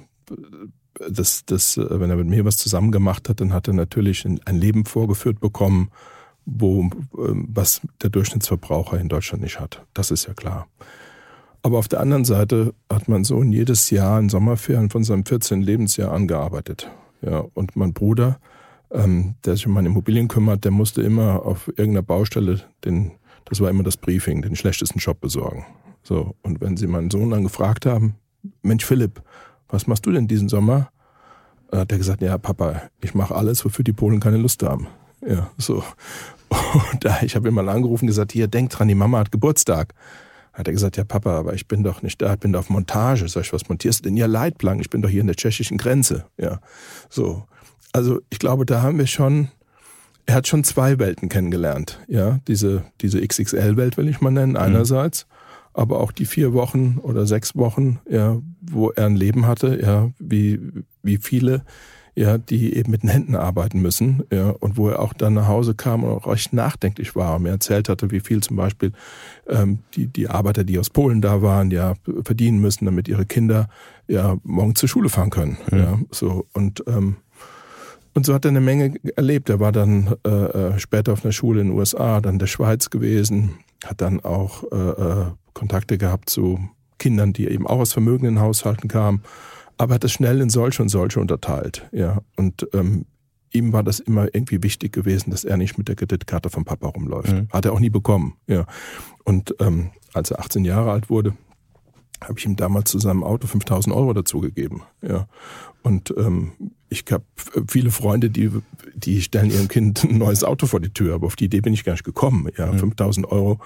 [SPEAKER 1] das, das, äh, wenn er mit mir was zusammen gemacht hat, dann hat er natürlich ein, Leben vorgeführt bekommen, wo äh, was der Durchschnittsverbraucher in Deutschland nicht hat. Das ist ja klar. Aber auf der anderen Seite hat mein Sohn jedes Jahr in Sommerferien von seinem 14. Lebensjahr angearbeitet. Ja, und mein Bruder, ähm, der sich um meine Immobilien kümmert, der musste immer auf irgendeiner Baustelle den das war immer das Briefing, den schlechtesten Job besorgen. So, und wenn sie meinen Sohn dann gefragt haben, Mensch Philipp, was machst du denn diesen Sommer? Dann hat er gesagt, ja Papa, ich mache alles, wofür die Polen keine Lust haben. Ja, so. Und da, ich habe ihn mal angerufen und gesagt, hier, denk dran, die Mama hat Geburtstag. Hat er gesagt, ja Papa, aber ich bin doch nicht da, ich bin doch auf Montage. Sag ich, was montierst du denn hier Leitplanken? Ich bin doch hier in der tschechischen Grenze. Ja, so. Also ich glaube, da haben wir schon, er hat schon zwei Welten kennengelernt. Ja, diese, diese XXL-Welt will ich mal nennen, mhm. einerseits, aber auch die vier Wochen oder sechs Wochen, ja, wo er ein Leben hatte, ja, wie, wie viele ja, die eben mit den Händen arbeiten müssen, ja, und wo er auch dann nach Hause kam und auch recht nachdenklich war und mir erzählt hatte, wie viel zum Beispiel ähm, die, die Arbeiter, die aus Polen da waren, ja, verdienen müssen, damit ihre Kinder ja morgen zur Schule fahren können. Mhm. Ja, so und ähm, und so hat er eine Menge erlebt. Er war dann äh, äh, später auf einer Schule in den USA, dann in der Schweiz gewesen, hat dann auch äh, äh, Kontakte gehabt zu Kindern, die eben auch aus vermögenden Haushalten kamen aber hat es schnell in solche und solche unterteilt. Ja, und ähm, ihm war das immer irgendwie wichtig gewesen, dass er nicht mit der Kreditkarte vom Papa rumläuft. Mhm. Hat er auch nie bekommen. Ja, und ähm, als er 18 Jahre alt wurde, habe ich ihm damals zu seinem Auto 5000 Euro dazugegeben. Ja, und ähm, ich habe viele Freunde, die die stellen ihrem Kind ein neues Auto vor die Tür, aber auf die Idee bin ich gar nicht gekommen. Ja, mhm. 5000 Euro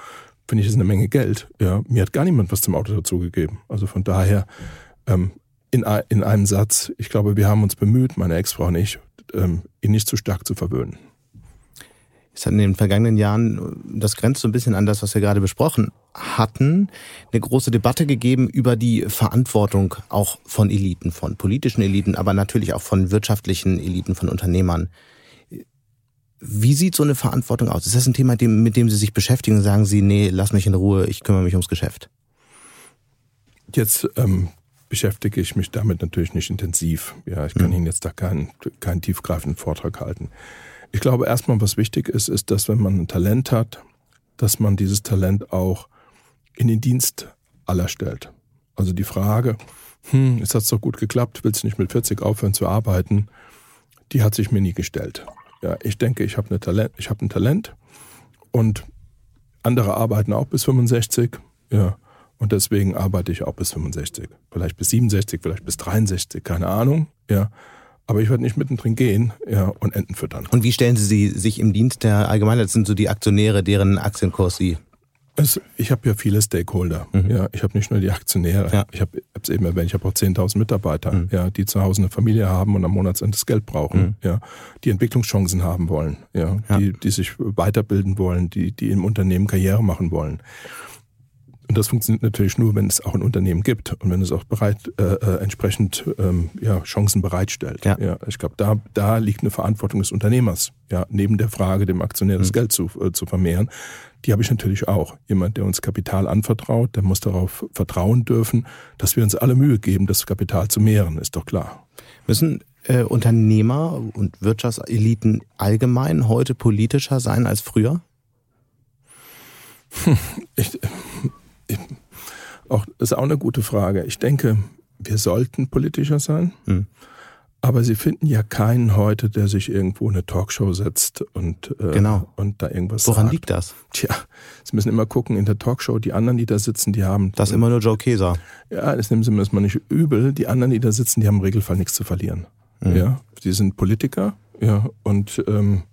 [SPEAKER 1] finde ich ist eine Menge Geld. Ja, mir hat gar niemand was zum Auto dazugegeben. Also von daher ähm, in, in einem Satz, ich glaube, wir haben uns bemüht, meine Ex-Frau und ich, ähm, ihn nicht zu stark zu verwöhnen.
[SPEAKER 2] Es hat in den vergangenen Jahren, das grenzt so ein bisschen an das, was wir gerade besprochen hatten, eine große Debatte gegeben über die Verantwortung auch von Eliten, von politischen Eliten, aber natürlich auch von wirtschaftlichen Eliten, von Unternehmern. Wie sieht so eine Verantwortung aus? Ist das ein Thema, mit dem Sie sich beschäftigen? Sagen Sie, nee, lass mich in Ruhe, ich kümmere mich ums Geschäft?
[SPEAKER 1] Jetzt ähm, beschäftige ich mich damit natürlich nicht intensiv. Ja, ich kann mhm. Ihnen jetzt da keinen, keinen tiefgreifenden Vortrag halten. Ich glaube erstmal, was wichtig ist, ist, dass wenn man ein Talent hat, dass man dieses Talent auch in den Dienst aller stellt. Also die Frage, hm, es hat doch gut geklappt, willst du nicht mit 40 aufhören zu arbeiten, die hat sich mir nie gestellt. Ja, ich denke, ich habe eine Talent, ich habe ein Talent und andere arbeiten auch bis 65. Ja, und deswegen arbeite ich auch bis 65. Vielleicht bis 67, vielleicht bis 63, keine Ahnung. Ja. Aber ich werde nicht mittendrin gehen ja, und Enten füttern.
[SPEAKER 2] Und wie stellen Sie sich im Dienst der Allgemeinheit? Das sind so die Aktionäre, deren Aktienkurs Sie
[SPEAKER 1] es, ich habe ja viele Stakeholder. Mhm. Ja, ich habe nicht nur die Aktionäre. Ja. Ich habe es eben erwähnt. Ich habe auch 10.000 Mitarbeiter, mhm. ja, die zu Hause eine Familie haben und am Monatsende das Geld brauchen. Mhm. Ja, die Entwicklungschancen haben wollen. Ja, ja, die, die sich weiterbilden wollen, die, die im Unternehmen Karriere machen wollen. Und das funktioniert natürlich nur, wenn es auch ein Unternehmen gibt und wenn es auch bereit äh, äh, entsprechend ähm, ja, Chancen bereitstellt. Ja. ja ich glaube, da, da liegt eine Verantwortung des Unternehmers, ja, neben der Frage, dem Aktionär das mhm. Geld zu, äh, zu vermehren. Die habe ich natürlich auch. Jemand, der uns Kapital anvertraut, der muss darauf vertrauen dürfen, dass wir uns alle Mühe geben, das Kapital zu mehren, ist doch klar.
[SPEAKER 2] Müssen äh, Unternehmer und Wirtschaftseliten allgemein heute politischer sein als früher?
[SPEAKER 1] Ich, auch, ist auch eine gute Frage. Ich denke, wir sollten politischer sein. Mhm. Aber sie finden ja keinen heute, der sich irgendwo in eine Talkshow setzt und,
[SPEAKER 2] äh, genau.
[SPEAKER 1] und da irgendwas
[SPEAKER 2] Woran
[SPEAKER 1] sagt.
[SPEAKER 2] liegt das?
[SPEAKER 1] Tja, Sie müssen immer gucken, in der Talkshow, die anderen, die da sitzen, die haben...
[SPEAKER 2] Das ist immer nur Joe Keser.
[SPEAKER 1] Ja, das nehmen Sie mir erstmal nicht übel. Die anderen, die da sitzen, die haben im Regelfall nichts zu verlieren. Mhm. Ja, die sind Politiker, ja, und ähm,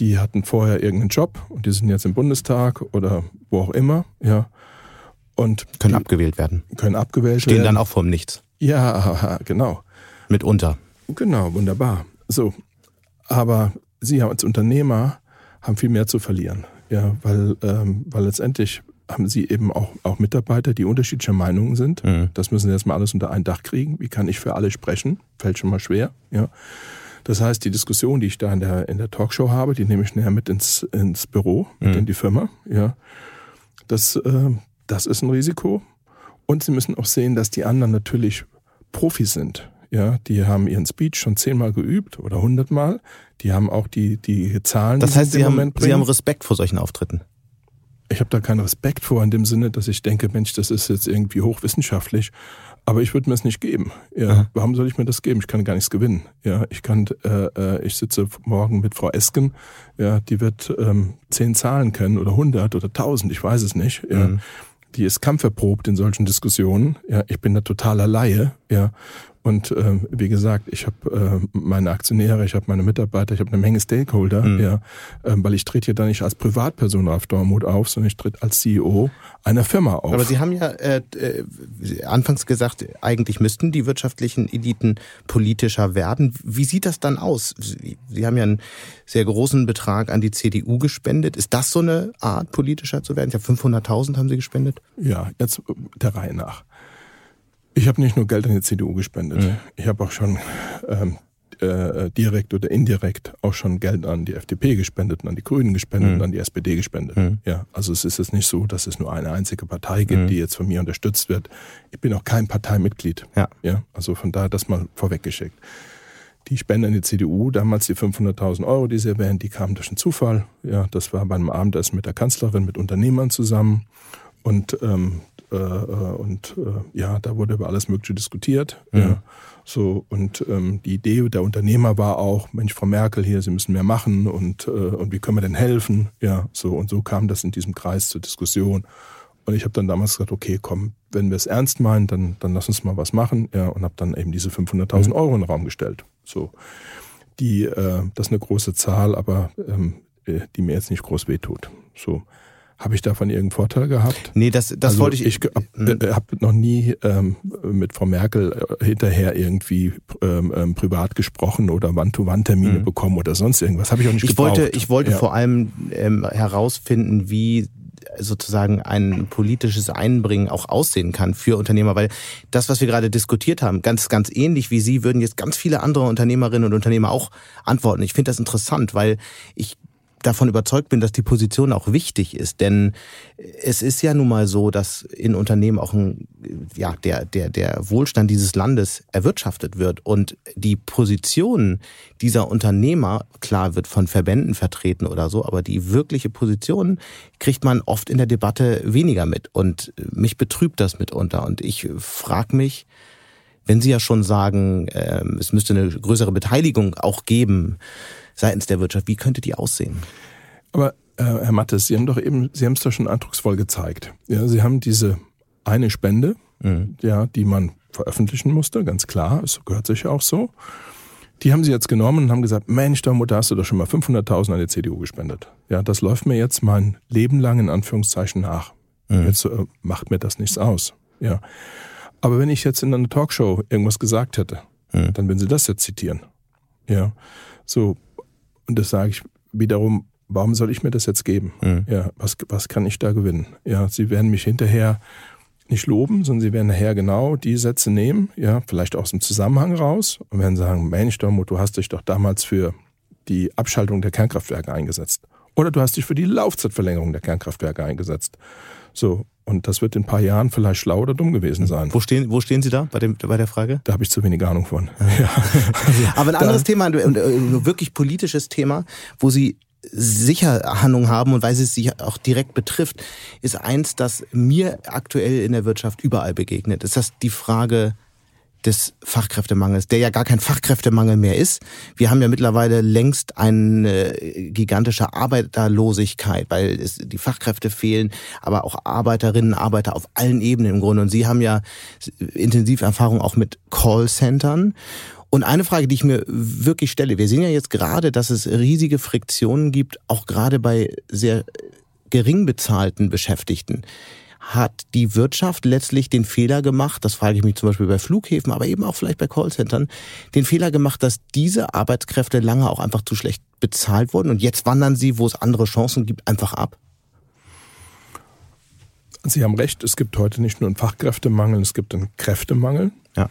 [SPEAKER 1] die hatten vorher irgendeinen Job und die sind jetzt im Bundestag oder wo auch immer, ja.
[SPEAKER 2] Und können abgewählt werden.
[SPEAKER 1] Können abgewählt
[SPEAKER 2] Stehen werden. Stehen dann auch vorm Nichts.
[SPEAKER 1] Ja, genau.
[SPEAKER 2] Mitunter.
[SPEAKER 1] Genau, wunderbar. So. Aber Sie als Unternehmer haben viel mehr zu verlieren. Ja, weil, ähm, weil letztendlich haben Sie eben auch, auch Mitarbeiter, die unterschiedlicher Meinungen sind. Mhm. Das müssen Sie jetzt mal alles unter ein Dach kriegen. Wie kann ich für alle sprechen? Fällt schon mal schwer. Ja. Das heißt, die Diskussion, die ich da in der, in der Talkshow habe, die nehme ich näher mit ins, ins Büro, mit mhm. in die Firma. Ja. Das, äh, das ist ein Risiko. Und Sie müssen auch sehen, dass die anderen natürlich Profis sind. Ja, die haben ihren Speech schon zehnmal geübt oder hundertmal. Die haben auch die, die Zahlen.
[SPEAKER 2] Das heißt, Sie haben, Sie haben Respekt vor solchen Auftritten.
[SPEAKER 1] Ich habe da keinen Respekt vor in dem Sinne, dass ich denke, Mensch, das ist jetzt irgendwie hochwissenschaftlich. Aber ich würde mir es nicht geben. Ja, Aha. warum soll ich mir das geben? Ich kann gar nichts gewinnen. Ja, ich kann, äh, äh, ich sitze morgen mit Frau Esken. Ja, die wird ähm, zehn Zahlen kennen oder hundert oder tausend, ich weiß es nicht. Ja. Mhm die ist kampferprobt in solchen Diskussionen. Ja, ich bin da totaler Laie. Ja, Und äh, wie gesagt, ich habe äh, meine Aktionäre, ich habe meine Mitarbeiter, ich habe eine Menge Stakeholder, mhm. ja, äh, weil ich trete hier da nicht als Privatperson auf Dortmund auf, sondern ich trete als CEO einer Firma auf.
[SPEAKER 2] Aber Sie haben ja äh, äh, anfangs gesagt, eigentlich müssten die wirtschaftlichen Eliten politischer werden. Wie sieht das dann aus? Sie, Sie haben ja einen sehr großen Betrag an die CDU gespendet. Ist das so eine Art, politischer zu werden? Ich habe 500.000 haben Sie gespendet?
[SPEAKER 1] Ja, jetzt der Reihe nach. Ich habe nicht nur Geld an die CDU gespendet. Mhm. Ich habe auch schon ähm, äh, direkt oder indirekt auch schon Geld an die FDP gespendet, an die Grünen gespendet, mhm. an die SPD gespendet. Mhm. Ja, also es ist jetzt nicht so, dass es nur eine einzige Partei gibt, mhm. die jetzt von mir unterstützt wird. Ich bin auch kein Parteimitglied. Ja. ja, also von daher das mal vorweggeschickt. Die Spende an die CDU, damals die 500.000 Euro, die Sie erwähnen, die kamen durch einen Zufall. Ja, das war bei einem Abendessen mit der Kanzlerin, mit Unternehmern zusammen. Und ähm, äh, äh, und äh, ja, da wurde über alles Mögliche diskutiert. Mhm. Ja. So, und ähm, die Idee der Unternehmer war auch, Mensch, Frau Merkel hier, Sie müssen mehr machen und, äh, und wie können wir denn helfen? Ja, so und so kam das in diesem Kreis zur Diskussion. Und ich habe dann damals gesagt, okay, komm, wenn wir es ernst meinen, dann, dann lass uns mal was machen. Ja, und habe dann eben diese 500.000 mhm. Euro in den Raum gestellt. So, die, äh, das ist eine große Zahl, aber ähm, äh, die mir jetzt nicht groß wehtut. So, habe ich davon irgendeinen Vorteil gehabt?
[SPEAKER 2] Nee, das, das also wollte ich.
[SPEAKER 1] Ich habe hm. äh, hab noch nie ähm, mit Frau Merkel äh, hinterher irgendwie ähm, ähm, privat gesprochen oder Wand-to-Wand-Termine mhm. bekommen oder sonst irgendwas. Habe ich auch nicht
[SPEAKER 2] ich
[SPEAKER 1] gebraucht.
[SPEAKER 2] Wollte, ich wollte ja. vor allem ähm, herausfinden, wie sozusagen ein politisches Einbringen auch aussehen kann für Unternehmer, weil das, was wir gerade diskutiert haben, ganz, ganz ähnlich wie Sie, würden jetzt ganz viele andere Unternehmerinnen und Unternehmer auch antworten. Ich finde das interessant, weil ich davon überzeugt bin, dass die Position auch wichtig ist, denn es ist ja nun mal so, dass in Unternehmen auch ein, ja, der, der, der Wohlstand dieses Landes erwirtschaftet wird. Und die Position dieser Unternehmer, klar, wird von Verbänden vertreten oder so, aber die wirkliche Position kriegt man oft in der Debatte weniger mit. Und mich betrübt das mitunter. Und ich frage mich, wenn Sie ja schon sagen, äh, es müsste eine größere Beteiligung auch geben, seitens der Wirtschaft. Wie könnte die aussehen?
[SPEAKER 1] Aber äh, Herr Mattes, Sie haben doch eben, Sie haben es doch schon eindrucksvoll gezeigt. Ja, Sie haben diese eine Spende, mhm. ja, die man veröffentlichen musste, ganz klar, es gehört sich auch so. Die haben sie jetzt genommen und haben gesagt, Mensch, da hast du doch schon mal 500.000 an die CDU gespendet. Ja, das läuft mir jetzt mein Leben lang in Anführungszeichen nach. Mhm. Jetzt äh, macht mir das nichts aus. Ja. Aber wenn ich jetzt in einer Talkshow irgendwas gesagt hätte, mhm. dann würden sie das jetzt zitieren. Ja. So, und das sage ich wiederum, warum soll ich mir das jetzt geben? Mhm. Ja, was, was kann ich da gewinnen? Ja, sie werden mich hinterher nicht loben, sondern sie werden nachher genau die Sätze nehmen, ja, vielleicht aus dem Zusammenhang raus und werden sagen, Mensch, Dormut, du hast dich doch damals für die Abschaltung der Kernkraftwerke eingesetzt. Oder du hast dich für die Laufzeitverlängerung der Kernkraftwerke eingesetzt. So, und das wird in ein paar Jahren vielleicht schlau oder dumm gewesen sein.
[SPEAKER 2] Wo stehen, wo stehen Sie da bei, dem, bei der Frage?
[SPEAKER 1] Da habe ich zu wenig Ahnung von.
[SPEAKER 2] Ja. Aber ein anderes Thema, ein wirklich politisches Thema, wo Sie sicher Ahnung haben und weil es sich auch direkt betrifft, ist eins, das mir aktuell in der Wirtschaft überall begegnet. Ist das die Frage des Fachkräftemangels, der ja gar kein Fachkräftemangel mehr ist. Wir haben ja mittlerweile längst eine gigantische Arbeiterlosigkeit, weil es, die Fachkräfte fehlen, aber auch Arbeiterinnen, Arbeiter auf allen Ebenen im Grunde. Und Sie haben ja intensiv Erfahrung auch mit Callcentern. Und eine Frage, die ich mir wirklich stelle, wir sehen ja jetzt gerade, dass es riesige Friktionen gibt, auch gerade bei sehr gering bezahlten Beschäftigten hat die Wirtschaft letztlich den Fehler gemacht, das frage ich mich zum Beispiel bei Flughäfen, aber eben auch vielleicht bei Callcentern, den Fehler gemacht, dass diese Arbeitskräfte lange auch einfach zu schlecht bezahlt wurden und jetzt wandern sie, wo es andere Chancen gibt, einfach ab?
[SPEAKER 1] Sie haben recht, es gibt heute nicht nur einen Fachkräftemangel, es gibt einen Kräftemangel. Ja.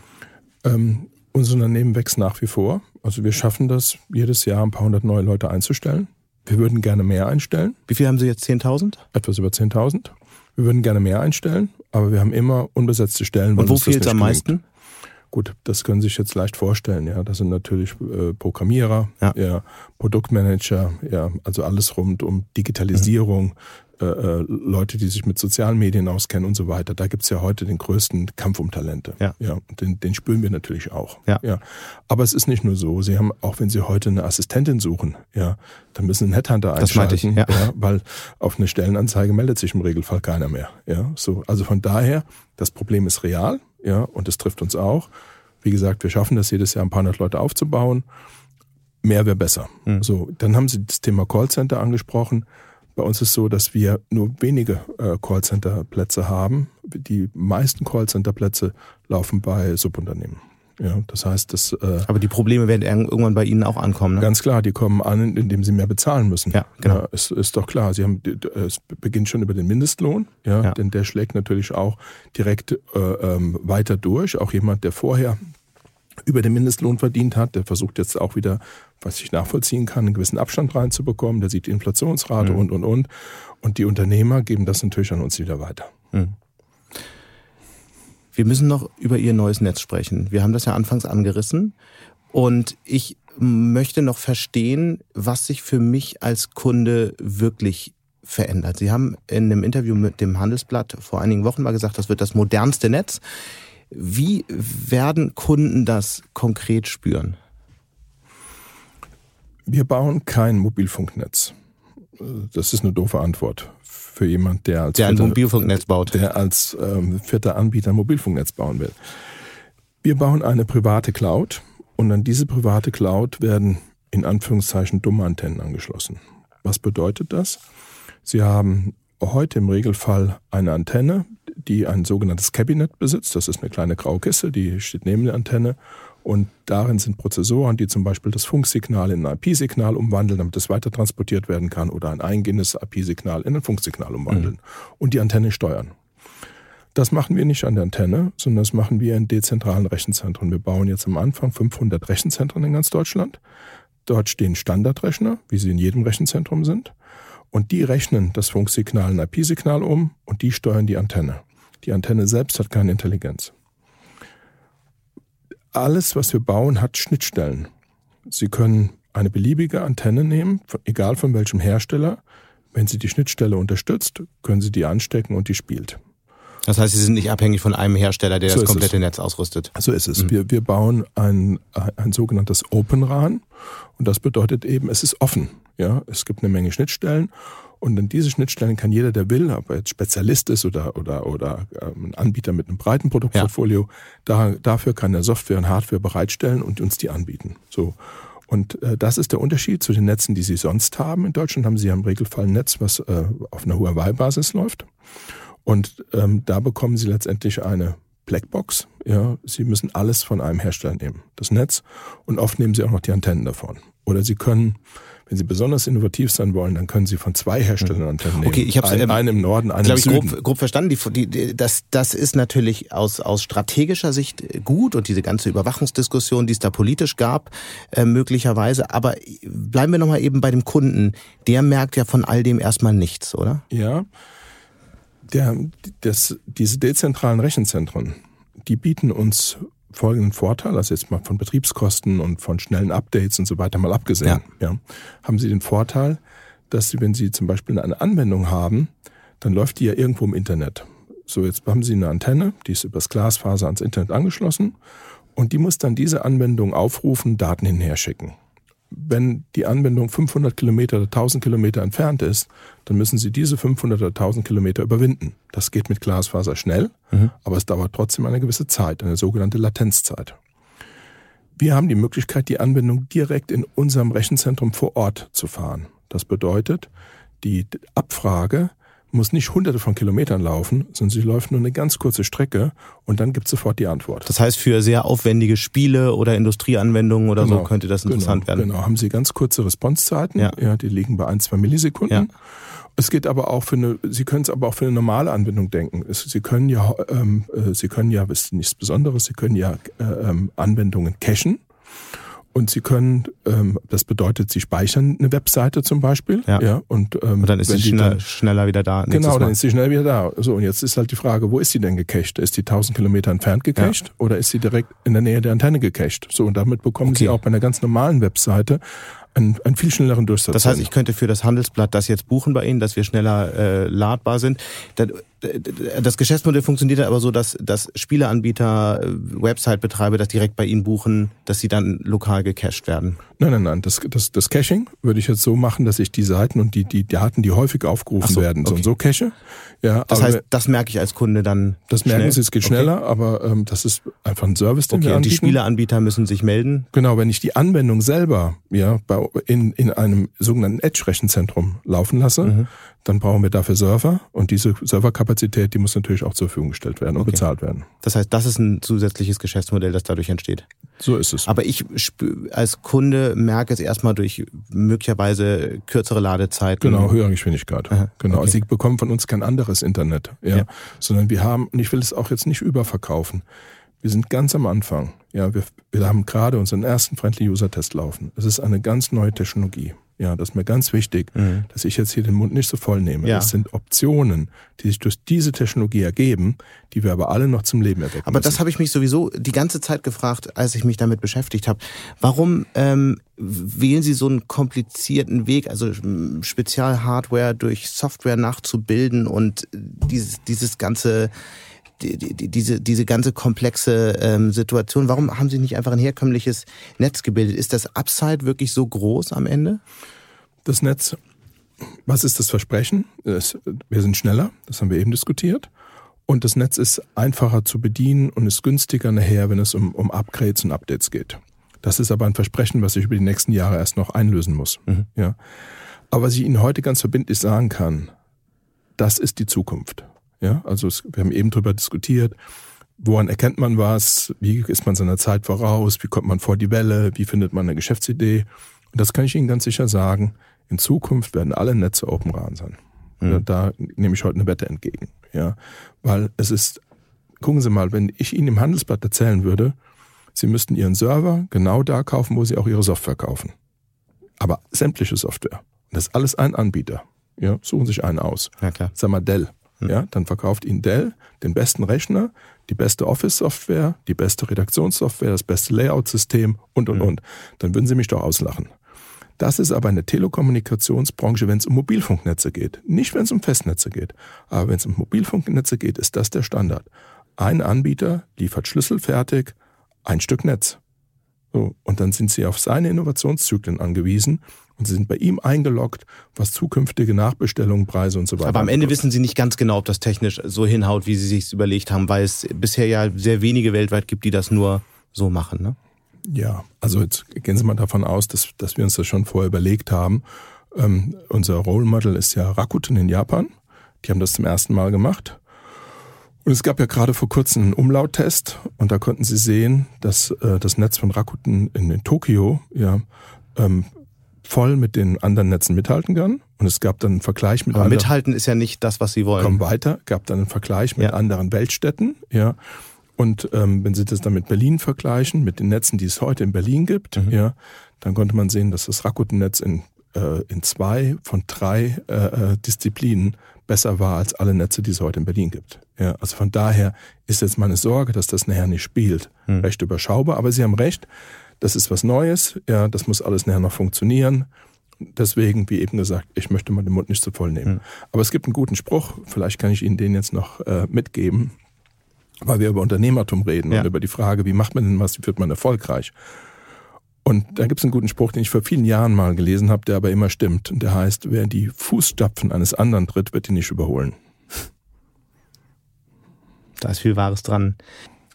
[SPEAKER 1] Ähm, unser Unternehmen wächst nach wie vor. Also wir schaffen das, jedes Jahr ein paar hundert neue Leute einzustellen. Wir würden gerne mehr einstellen.
[SPEAKER 2] Wie viel haben Sie jetzt? 10.000?
[SPEAKER 1] Etwas über 10.000. Wir würden gerne mehr einstellen, aber wir haben immer unbesetzte Stellen.
[SPEAKER 2] Und wo fehlt es am meisten?
[SPEAKER 1] Gut, das können Sie sich jetzt leicht vorstellen. Ja, das sind natürlich äh, Programmierer, ja. ja. Produktmanager, ja, also alles rund um Digitalisierung, mhm. Äh, äh, Leute, die sich mit sozialen Medien auskennen und so weiter. Da gibt's ja heute den größten Kampf um Talente. Ja. ja den, den spüren wir natürlich auch. Ja. ja. Aber es ist nicht nur so. Sie haben, auch wenn Sie heute eine Assistentin suchen, ja, dann müssen Sie einen Headhunter einschalten. Das ich, ja. ja. Weil auf eine Stellenanzeige meldet sich im Regelfall keiner mehr. Ja, so. Also von daher, das Problem ist real, ja, und es trifft uns auch. Wie gesagt, wir schaffen das jedes Jahr ein paar hundert Leute aufzubauen. Mehr wäre besser. Mhm. So, dann haben Sie das Thema Callcenter angesprochen. Bei uns ist es so, dass wir nur wenige äh, Callcenter-Plätze haben. Die meisten Callcenter-Plätze laufen bei Subunternehmen. Ja, das heißt, das.
[SPEAKER 2] Äh, Aber die Probleme werden irgendwann bei Ihnen auch ankommen. Ne?
[SPEAKER 1] Ganz klar, die kommen an, indem sie mehr bezahlen müssen.
[SPEAKER 2] Ja, genau. Ja,
[SPEAKER 1] ist, ist doch klar. Sie haben, es beginnt schon über den Mindestlohn, ja, ja. denn der schlägt natürlich auch direkt äh, ähm, weiter durch. Auch jemand, der vorher über den Mindestlohn verdient hat, der versucht jetzt auch wieder was ich nachvollziehen kann, einen gewissen Abstand reinzubekommen. Der sieht die Inflationsrate mhm. und, und, und. Und die Unternehmer geben das natürlich an uns wieder weiter. Mhm.
[SPEAKER 2] Wir müssen noch über Ihr neues Netz sprechen. Wir haben das ja anfangs angerissen. Und ich möchte noch verstehen, was sich für mich als Kunde wirklich verändert. Sie haben in einem Interview mit dem Handelsblatt vor einigen Wochen mal gesagt, das wird das modernste Netz. Wie werden Kunden das konkret spüren?
[SPEAKER 1] Wir bauen kein Mobilfunknetz. Das ist eine doofe Antwort für jemand, der als
[SPEAKER 2] der ein vierter, Mobilfunknetz baut,
[SPEAKER 1] der als ähm, vierter Anbieter ein Mobilfunknetz bauen will. Wir bauen eine private Cloud und an diese private Cloud werden in Anführungszeichen dumme Antennen angeschlossen. Was bedeutet das? Sie haben heute im Regelfall eine Antenne, die ein sogenanntes Cabinet besitzt. Das ist eine kleine graue Kiste, die steht neben der Antenne und darin sind Prozessoren, die zum Beispiel das Funksignal in ein IP-Signal umwandeln, damit es weiter transportiert werden kann oder ein eingehendes IP-Signal in ein Funksignal umwandeln mhm. und die Antenne steuern. Das machen wir nicht an der Antenne, sondern das machen wir in dezentralen Rechenzentren. Wir bauen jetzt am Anfang 500 Rechenzentren in ganz Deutschland. Dort stehen Standardrechner, wie sie in jedem Rechenzentrum sind. Und die rechnen das Funksignal in IP-Signal um und die steuern die Antenne. Die Antenne selbst hat keine Intelligenz alles, was wir bauen, hat Schnittstellen. Sie können eine beliebige Antenne nehmen, egal von welchem Hersteller. Wenn sie die Schnittstelle unterstützt, können Sie die anstecken und die spielt.
[SPEAKER 2] Das heißt, Sie sind nicht abhängig von einem Hersteller, der so das komplette. Netz ausrüstet.
[SPEAKER 1] So ist es. Mhm. Wir, wir bauen ein, ein sogenanntes Open RAN und das bedeutet eben, es ist offen. Ja, es gibt eine Menge Schnittstellen und an diese Schnittstellen kann jeder, der will, ob er jetzt Spezialist ist oder, oder, oder ähm, ein Anbieter mit einem breiten Produktportfolio, ja. da, dafür kann er Software und Hardware bereitstellen und uns die anbieten. So. Und äh, das ist der Unterschied zu den Netzen, die Sie sonst haben. In Deutschland haben Sie ja im Regelfall ein Netz, was äh, auf einer Huawei-Basis läuft. Und ähm, da bekommen Sie letztendlich eine Blackbox. Ja, Sie müssen alles von einem Hersteller nehmen, das Netz, und oft nehmen Sie auch noch die Antennen davon. Oder Sie können wenn Sie besonders innovativ sein wollen, dann können Sie von zwei Herstellern Antennen nehmen.
[SPEAKER 2] Okay, ich habe
[SPEAKER 1] einen,
[SPEAKER 2] ähm,
[SPEAKER 1] einen im Norden, einen im Süden.
[SPEAKER 2] Grob, grob verstanden. Die, die, das, das ist natürlich aus, aus strategischer Sicht gut und diese ganze Überwachungsdiskussion, die es da politisch gab, äh, möglicherweise. Aber bleiben wir nochmal eben bei dem Kunden. Der merkt ja von all dem erstmal nichts, oder?
[SPEAKER 1] Ja. Der, das, diese dezentralen Rechenzentren, die bieten uns folgenden Vorteil, also jetzt mal von Betriebskosten und von schnellen Updates und so weiter mal abgesehen, ja. ja haben Sie den Vorteil, dass Sie, wenn Sie zum Beispiel eine Anwendung haben, dann läuft die ja irgendwo im Internet. So, jetzt haben Sie eine Antenne, die ist übers Glasfaser ans Internet angeschlossen und die muss dann diese Anwendung aufrufen, Daten hinher schicken wenn die Anwendung 500 Kilometer oder 1000 Kilometer entfernt ist, dann müssen Sie diese 500 oder 1000 Kilometer überwinden. Das geht mit Glasfaser schnell, mhm. aber es dauert trotzdem eine gewisse Zeit, eine sogenannte Latenzzeit. Wir haben die Möglichkeit, die Anwendung direkt in unserem Rechenzentrum vor Ort zu fahren. Das bedeutet, die Abfrage muss nicht hunderte von Kilometern laufen, sondern sie läuft nur eine ganz kurze Strecke und dann gibt es sofort die Antwort.
[SPEAKER 2] Das heißt, für sehr aufwendige Spiele oder Industrieanwendungen oder genau, so könnte das interessant
[SPEAKER 1] genau,
[SPEAKER 2] werden.
[SPEAKER 1] Genau, haben Sie ganz kurze Responsezeiten, ja. ja, die liegen bei ein, zwei Millisekunden. Ja. Es geht aber auch für eine, Sie können es aber auch für eine normale Anwendung denken. Es, Sie können ja, ähm, äh, Sie können ja, ist nichts Besonderes, Sie können ja äh, ähm, Anwendungen cachen. Und Sie können, ähm, das bedeutet, Sie speichern eine Webseite zum Beispiel.
[SPEAKER 2] Ja. ja und, ähm, und dann ist sie schnell, dann, schneller wieder da.
[SPEAKER 1] Genau, dann ist sie schnell wieder da. So, und jetzt ist halt die Frage, wo ist sie denn gecached? Ist die 1000 Kilometer entfernt gecached ja. oder ist sie direkt in der Nähe der Antenne gecached? So, und damit bekommen okay. Sie auch bei einer ganz normalen Webseite einen, einen viel schnelleren Durchsatz.
[SPEAKER 2] Das heißt, ich könnte für das Handelsblatt das jetzt buchen bei Ihnen, dass wir schneller äh, ladbar sind. Das Geschäftsmodell funktioniert aber so, dass, dass Spieleanbieter, äh, Website-Betreiber das direkt bei Ihnen buchen, dass sie dann lokal gecached werden.
[SPEAKER 1] Nein, nein, nein. Das, das, das Caching würde ich jetzt so machen, dass ich die Seiten und die, die Daten, die häufig aufgerufen so, werden, so und so cache.
[SPEAKER 2] Ja, das heißt, das merke ich als Kunde dann.
[SPEAKER 1] Das merken schnell. Sie, es geht okay. schneller, aber ähm, das ist einfach ein Service,
[SPEAKER 2] den okay, wir anbieten. Und die Spieleanbieter müssen sich melden.
[SPEAKER 1] Genau, wenn ich die Anwendung selber ja bei, in, in einem sogenannten Edge-Rechenzentrum laufen lasse, mhm dann brauchen wir dafür Server und diese Serverkapazität, die muss natürlich auch zur Verfügung gestellt werden und okay. bezahlt werden.
[SPEAKER 2] Das heißt, das ist ein zusätzliches Geschäftsmodell, das dadurch entsteht.
[SPEAKER 1] So ist es.
[SPEAKER 2] Aber ich als Kunde merke es erstmal durch möglicherweise kürzere Ladezeiten.
[SPEAKER 1] Genau, höhere Geschwindigkeit. Aha, genau. Okay. Also sie bekommen von uns kein anderes Internet, ja, ja. sondern wir haben, und ich will es auch jetzt nicht überverkaufen. Wir sind ganz am Anfang. Ja, wir, wir haben gerade unseren ersten Friendly User Test laufen. Es ist eine ganz neue Technologie. Ja, das ist mir ganz wichtig, mhm. dass ich jetzt hier den Mund nicht so voll nehme. Ja. Das sind Optionen, die sich durch diese Technologie ergeben, die wir aber alle noch zum Leben erwecken.
[SPEAKER 2] Aber
[SPEAKER 1] müssen.
[SPEAKER 2] das habe ich mich sowieso die ganze Zeit gefragt, als ich mich damit beschäftigt habe. Warum ähm, wählen Sie so einen komplizierten Weg, also Spezialhardware durch Software nachzubilden und dieses, dieses ganze die, die, diese, diese ganze komplexe ähm, Situation. Warum haben Sie nicht einfach ein herkömmliches Netz gebildet? Ist das Upside wirklich so groß am Ende?
[SPEAKER 1] Das Netz, was ist das Versprechen? wir sind schneller, das haben wir eben diskutiert. Und das Netz ist einfacher zu bedienen und ist günstiger nachher, wenn es um, um Upgrades und Updates geht. Das ist aber ein Versprechen, was sich über die nächsten Jahre erst noch einlösen muss. Mhm. Ja. Aber was ich Ihnen heute ganz verbindlich sagen kann, das ist die Zukunft. Ja, also es, wir haben eben drüber diskutiert. Woran erkennt man was? Wie ist man seiner Zeit voraus? Wie kommt man vor die Welle? Wie findet man eine Geschäftsidee? Und das kann ich Ihnen ganz sicher sagen. In Zukunft werden alle Netze Open RAN sein. Mhm. Da nehme ich heute eine Wette entgegen. Ja, weil es ist, gucken Sie mal, wenn ich Ihnen im Handelsblatt erzählen würde, Sie müssten Ihren Server genau da kaufen, wo Sie auch Ihre Software kaufen. Aber sämtliche Software. Und das ist alles ein Anbieter. Ja, suchen sich einen aus.
[SPEAKER 2] Ja, klar.
[SPEAKER 1] Sag mal Dell. Ja, dann verkauft Ihnen Dell den besten Rechner, die beste Office-Software, die beste Redaktionssoftware, das beste Layout-System und, und, mhm. und. Dann würden Sie mich doch auslachen. Das ist aber eine Telekommunikationsbranche, wenn es um Mobilfunknetze geht. Nicht, wenn es um Festnetze geht. Aber wenn es um Mobilfunknetze geht, ist das der Standard. Ein Anbieter liefert schlüsselfertig ein Stück Netz. So, und dann sind Sie auf seine Innovationszyklen angewiesen und Sie sind bei ihm eingeloggt, was zukünftige Nachbestellungen, Preise und so weiter.
[SPEAKER 2] Aber am Ende wissen Sie nicht ganz genau, ob das technisch so hinhaut, wie Sie sich überlegt haben, weil es bisher ja sehr wenige weltweit gibt, die das nur so machen. Ne?
[SPEAKER 1] Ja, also jetzt gehen Sie mal davon aus, dass, dass wir uns das schon vorher überlegt haben. Ähm, unser Role Model ist ja Rakuten in Japan. Die haben das zum ersten Mal gemacht. Und es gab ja gerade vor kurzem einen Umlauttest und da konnten Sie sehen, dass äh, das Netz von Rakuten in, in Tokio ja ähm, voll mit den anderen Netzen mithalten kann. Und es gab dann einen Vergleich mit
[SPEAKER 2] Aber anderen. mithalten ist ja nicht das, was Sie wollen.
[SPEAKER 1] Kommen weiter, gab dann einen Vergleich mit ja. anderen Weltstädten, ja. Und ähm, wenn Sie das dann mit Berlin vergleichen, mit den Netzen, die es heute in Berlin gibt, mhm. ja, dann konnte man sehen, dass das Rakuten-Netz in, äh, in zwei von drei äh, äh, Disziplinen besser war als alle Netze, die es heute in Berlin gibt. Ja, also von daher ist jetzt meine Sorge, dass das nachher nicht spielt, mhm. recht überschaubar. Aber Sie haben recht, das ist was Neues, ja, das muss alles nachher noch funktionieren. Deswegen, wie eben gesagt, ich möchte mal den Mund nicht zu voll nehmen. Mhm. Aber es gibt einen guten Spruch, vielleicht kann ich Ihnen den jetzt noch äh, mitgeben, weil wir über Unternehmertum reden ja. und über die Frage, wie macht man denn was, wie wird man erfolgreich? Und da gibt es einen guten Spruch, den ich vor vielen Jahren mal gelesen habe, der aber immer stimmt. Und der heißt, wer die Fußstapfen eines anderen tritt, wird ihn nicht überholen.
[SPEAKER 2] Da ist viel Wahres dran.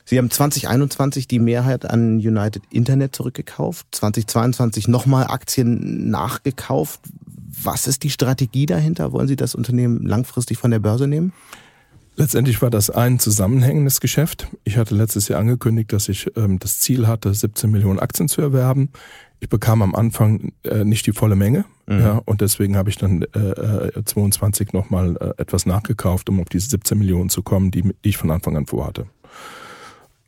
[SPEAKER 2] Sie haben 2021 die Mehrheit an United Internet zurückgekauft, 2022 nochmal Aktien nachgekauft. Was ist die Strategie dahinter? Wollen Sie das Unternehmen langfristig von der Börse nehmen?
[SPEAKER 1] Letztendlich war das ein zusammenhängendes Geschäft. Ich hatte letztes Jahr angekündigt, dass ich ähm, das Ziel hatte, 17 Millionen Aktien zu erwerben. Ich bekam am Anfang äh, nicht die volle Menge mhm. ja, und deswegen habe ich dann äh, 22 äh, nochmal äh, etwas nachgekauft, um auf diese 17 Millionen zu kommen, die, die ich von Anfang an vorhatte.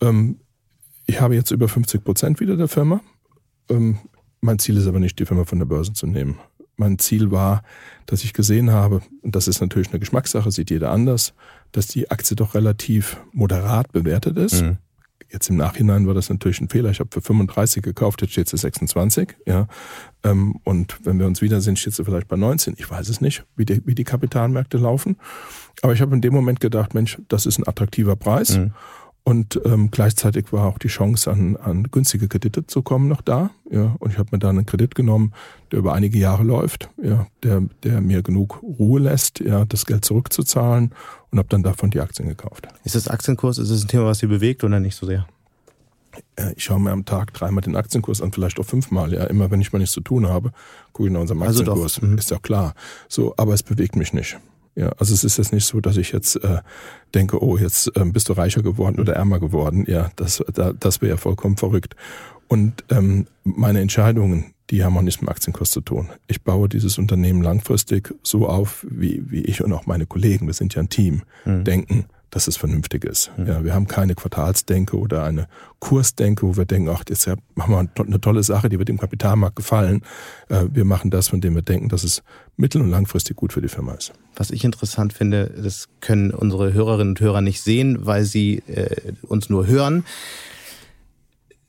[SPEAKER 1] Ähm, ich habe jetzt über 50 Prozent wieder der Firma. Ähm, mein Ziel ist aber nicht, die Firma von der Börse zu nehmen. Mein Ziel war, dass ich gesehen habe, und das ist natürlich eine Geschmackssache, sieht jeder anders, dass die Aktie doch relativ moderat bewertet ist. Mhm. Jetzt im Nachhinein war das natürlich ein Fehler. Ich habe für 35 gekauft, jetzt steht sie 26. Ja. Ähm, und wenn wir uns wiedersehen, steht sie vielleicht bei 19. Ich weiß es nicht, wie die, wie die Kapitalmärkte laufen. Aber ich habe in dem Moment gedacht, Mensch, das ist ein attraktiver Preis. Mhm. Und ähm, gleichzeitig war auch die Chance, an, an günstige Kredite zu kommen, noch da. Ja, und ich habe mir dann einen Kredit genommen, der über einige Jahre läuft, ja, der, der mir genug Ruhe lässt, ja, das Geld zurückzuzahlen und habe dann davon die Aktien gekauft.
[SPEAKER 2] Ist das Aktienkurs, ist das ein Thema, was Sie bewegt oder nicht so sehr?
[SPEAKER 1] Ich schaue mir am Tag dreimal den Aktienkurs an, vielleicht auch fünfmal. Ja, immer wenn ich mal nichts zu tun habe, gucke ich nach unserem Aktienkurs. Also doch, mhm. ist ja klar. So, aber es bewegt mich nicht. Ja, also es ist jetzt nicht so, dass ich jetzt äh, denke, oh, jetzt äh, bist du reicher geworden oder ärmer geworden. Ja, das, da, das wäre ja vollkommen verrückt. Und ähm, meine Entscheidungen, die haben auch nichts mit Aktienkurs zu tun. Ich baue dieses Unternehmen langfristig so auf, wie, wie ich und auch meine Kollegen, wir sind ja ein Team, mhm. denken dass es vernünftig ist. Mhm. Ja, wir haben keine Quartalsdenke oder eine Kursdenke, wo wir denken, ach, jetzt machen wir eine tolle Sache, die wird dem Kapitalmarkt gefallen. Äh, wir machen das, von dem wir denken, dass es mittel- und langfristig gut für die Firma ist.
[SPEAKER 2] Was ich interessant finde, das können unsere Hörerinnen und Hörer nicht sehen, weil sie äh, uns nur hören.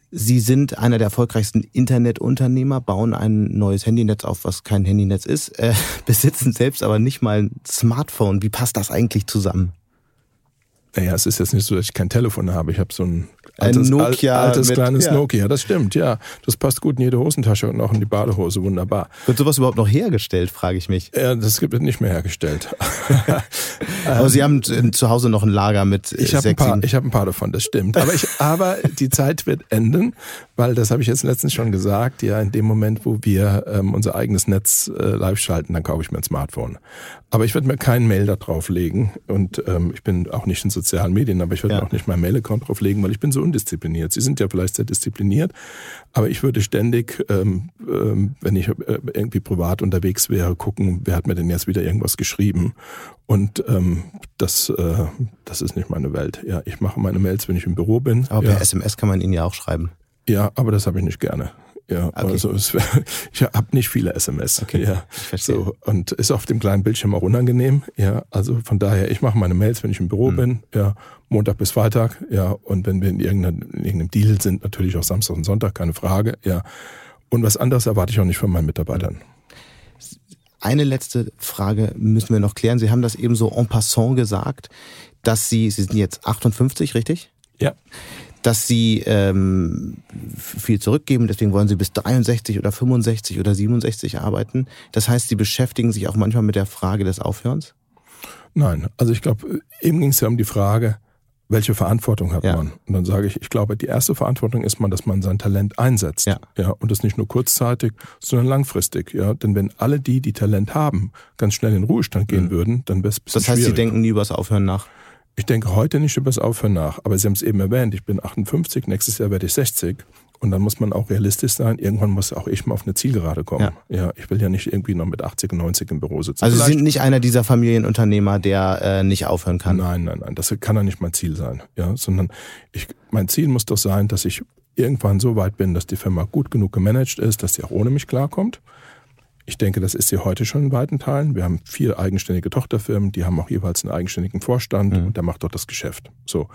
[SPEAKER 2] Sie sind einer der erfolgreichsten Internetunternehmer, bauen ein neues Handynetz auf, was kein Handynetz ist, äh, besitzen selbst aber nicht mal ein Smartphone. Wie passt das eigentlich zusammen?
[SPEAKER 1] Naja, es ist jetzt nicht so, dass ich kein Telefon habe. Ich habe so ein altes, ein Nokia altes mit, kleines ja. Nokia. Das stimmt, ja. Das passt gut in jede Hosentasche und auch in die Badehose. Wunderbar.
[SPEAKER 2] Wird sowas überhaupt noch hergestellt, frage ich mich.
[SPEAKER 1] Ja, das gibt es nicht mehr hergestellt.
[SPEAKER 2] aber Sie haben zu Hause noch ein Lager mit
[SPEAKER 1] ich hab
[SPEAKER 2] sechs,
[SPEAKER 1] ein paar, Ich habe ein paar davon, das stimmt. Aber, ich, aber die Zeit wird enden, weil das habe ich jetzt letztens schon gesagt. Ja, in dem Moment, wo wir ähm, unser eigenes Netz äh, live schalten, dann kaufe ich mir ein Smartphone. Aber ich werde mir keinen Mail da drauf legen und ähm, ich bin auch nicht in sozialen Medien, aber ich werde ja. auch nicht mein Mail-Account drauf legen, weil ich bin so undiszipliniert. Sie sind ja vielleicht sehr diszipliniert, aber ich würde ständig, ähm, ähm, wenn ich äh, irgendwie privat unterwegs wäre, gucken, wer hat mir denn jetzt wieder irgendwas geschrieben und ähm, das, äh, das ist nicht meine Welt. Ja, ich mache meine Mails, wenn ich im Büro bin.
[SPEAKER 2] Aber
[SPEAKER 1] per
[SPEAKER 2] ja. SMS kann man Ihnen ja auch schreiben.
[SPEAKER 1] Ja, aber das habe ich nicht gerne. Ja, okay. also es ich habe nicht viele SMS. Okay, ja. So, und ist auf dem kleinen Bildschirm auch unangenehm. Ja, also von daher, ich mache meine Mails, wenn ich im Büro mhm. bin. Ja, Montag bis Freitag. Ja, und wenn wir in, irgendeiner, in irgendeinem Deal sind, natürlich auch Samstag und Sonntag, keine Frage. Ja, und was anderes erwarte ich auch nicht von meinen Mitarbeitern.
[SPEAKER 2] Eine letzte Frage müssen wir noch klären. Sie haben das eben so en passant gesagt, dass Sie, Sie sind jetzt 58, richtig?
[SPEAKER 1] Ja
[SPEAKER 2] dass sie ähm, viel zurückgeben, deswegen wollen sie bis 63 oder 65 oder 67 arbeiten. Das heißt, sie beschäftigen sich auch manchmal mit der Frage des Aufhörens?
[SPEAKER 1] Nein, also ich glaube, eben ging es ja um die Frage, welche Verantwortung hat ja. man? Und dann sage ich, ich glaube, die erste Verantwortung ist man, dass man sein Talent einsetzt. Ja. ja. Und das nicht nur kurzzeitig, sondern langfristig. Ja. Denn wenn alle die, die Talent haben, ganz schnell in Ruhestand gehen mhm. würden, dann wäre es
[SPEAKER 2] Das heißt, Sie denken nie über das Aufhören nach?
[SPEAKER 1] Ich denke heute nicht über das Aufhören nach, aber Sie haben es eben erwähnt, ich bin 58, nächstes Jahr werde ich 60 und dann muss man auch realistisch sein. Irgendwann muss auch ich mal auf eine Zielgerade kommen. Ja, ja ich will ja nicht irgendwie noch mit 80 und 90 im Büro sitzen.
[SPEAKER 2] Also Sie sind nicht einer dieser Familienunternehmer, der äh, nicht aufhören kann?
[SPEAKER 1] Nein, nein, nein. Das kann ja nicht mein Ziel sein. Ja, sondern ich, mein Ziel muss doch sein, dass ich irgendwann so weit bin, dass die Firma gut genug gemanagt ist, dass sie auch ohne mich klarkommt. Ich denke, das ist sie heute schon in weiten Teilen. Wir haben vier eigenständige Tochterfirmen, die haben auch jeweils einen eigenständigen Vorstand mhm. und der macht dort das Geschäft. So.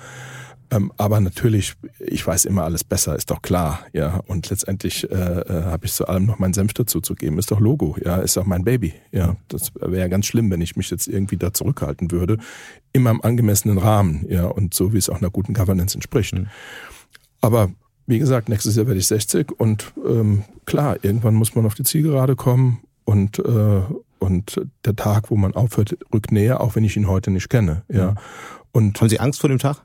[SPEAKER 1] Ähm, aber natürlich, ich weiß immer alles besser, ist doch klar, ja. Und letztendlich äh, äh, habe ich zu allem noch meinen Senf dazu zu geben. Ist doch Logo, ja, ist doch mein Baby. Ja, das wäre ja ganz schlimm, wenn ich mich jetzt irgendwie da zurückhalten würde. Immer im angemessenen Rahmen, ja, und so wie es auch einer guten Governance entspricht. Mhm. Aber wie gesagt, nächstes Jahr werde ich 60 und ähm, klar, irgendwann muss man auf die Zielgerade kommen und, äh, und der Tag, wo man aufhört, rückt näher, auch wenn ich ihn heute nicht kenne. Ja.
[SPEAKER 2] Und Haben Sie Angst vor dem Tag?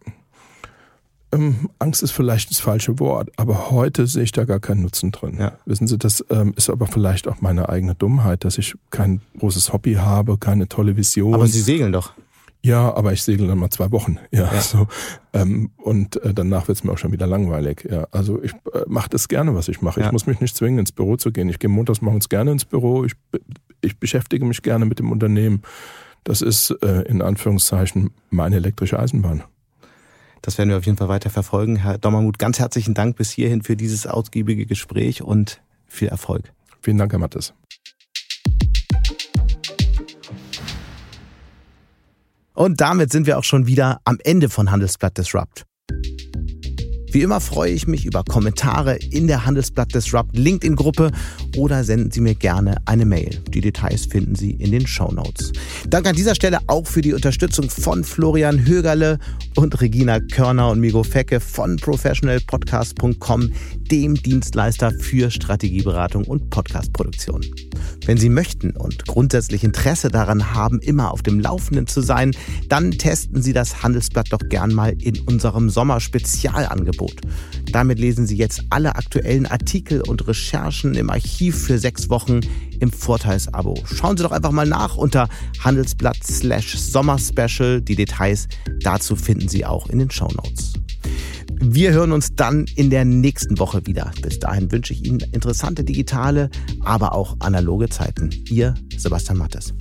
[SPEAKER 1] Ähm, Angst ist vielleicht das falsche Wort, aber heute sehe ich da gar keinen Nutzen drin. Ja. Wissen Sie, das ähm, ist aber vielleicht auch meine eigene Dummheit, dass ich kein großes Hobby habe, keine tolle Vision.
[SPEAKER 2] Aber Sie segeln doch.
[SPEAKER 1] Ja, aber ich segel dann mal zwei Wochen. Ja, ja. so. Ähm, und äh, danach wird's mir auch schon wieder langweilig. Ja, also ich äh, mache das gerne, was ich mache. Ja. Ich muss mich nicht zwingen, ins Büro zu gehen. Ich gehe montags morgens gerne ins Büro. Ich, ich beschäftige mich gerne mit dem Unternehmen. Das ist äh, in Anführungszeichen meine elektrische Eisenbahn.
[SPEAKER 2] Das werden wir auf jeden Fall weiter verfolgen. Herr Dommermuth, ganz herzlichen Dank bis hierhin für dieses ausgiebige Gespräch und viel Erfolg.
[SPEAKER 1] Vielen Dank, Herr Mattes.
[SPEAKER 2] Und damit sind wir auch schon wieder am Ende von Handelsblatt Disrupt. Wie immer freue ich mich über Kommentare in der Handelsblatt Disrupt LinkedIn-Gruppe oder senden Sie mir gerne eine Mail. Die Details finden Sie in den Show Notes. Danke an dieser Stelle auch für die Unterstützung von Florian Högerle und Regina Körner und Migo Fecke von professionalpodcast.com, dem Dienstleister für Strategieberatung und Podcastproduktion. Wenn Sie möchten und grundsätzlich Interesse daran haben, immer auf dem Laufenden zu sein, dann testen Sie das Handelsblatt doch gern mal in unserem Sommerspezialangebot. Damit lesen Sie jetzt alle aktuellen Artikel und Recherchen im Archiv für sechs Wochen im Vorteilsabo. Schauen Sie doch einfach mal nach unter handelsblatt slash sommerspecial. Die Details dazu finden Sie auch in den Show Notes. Wir hören uns dann in der nächsten Woche wieder. Bis dahin wünsche ich Ihnen interessante digitale, aber auch analoge Zeiten. Ihr Sebastian Mattes.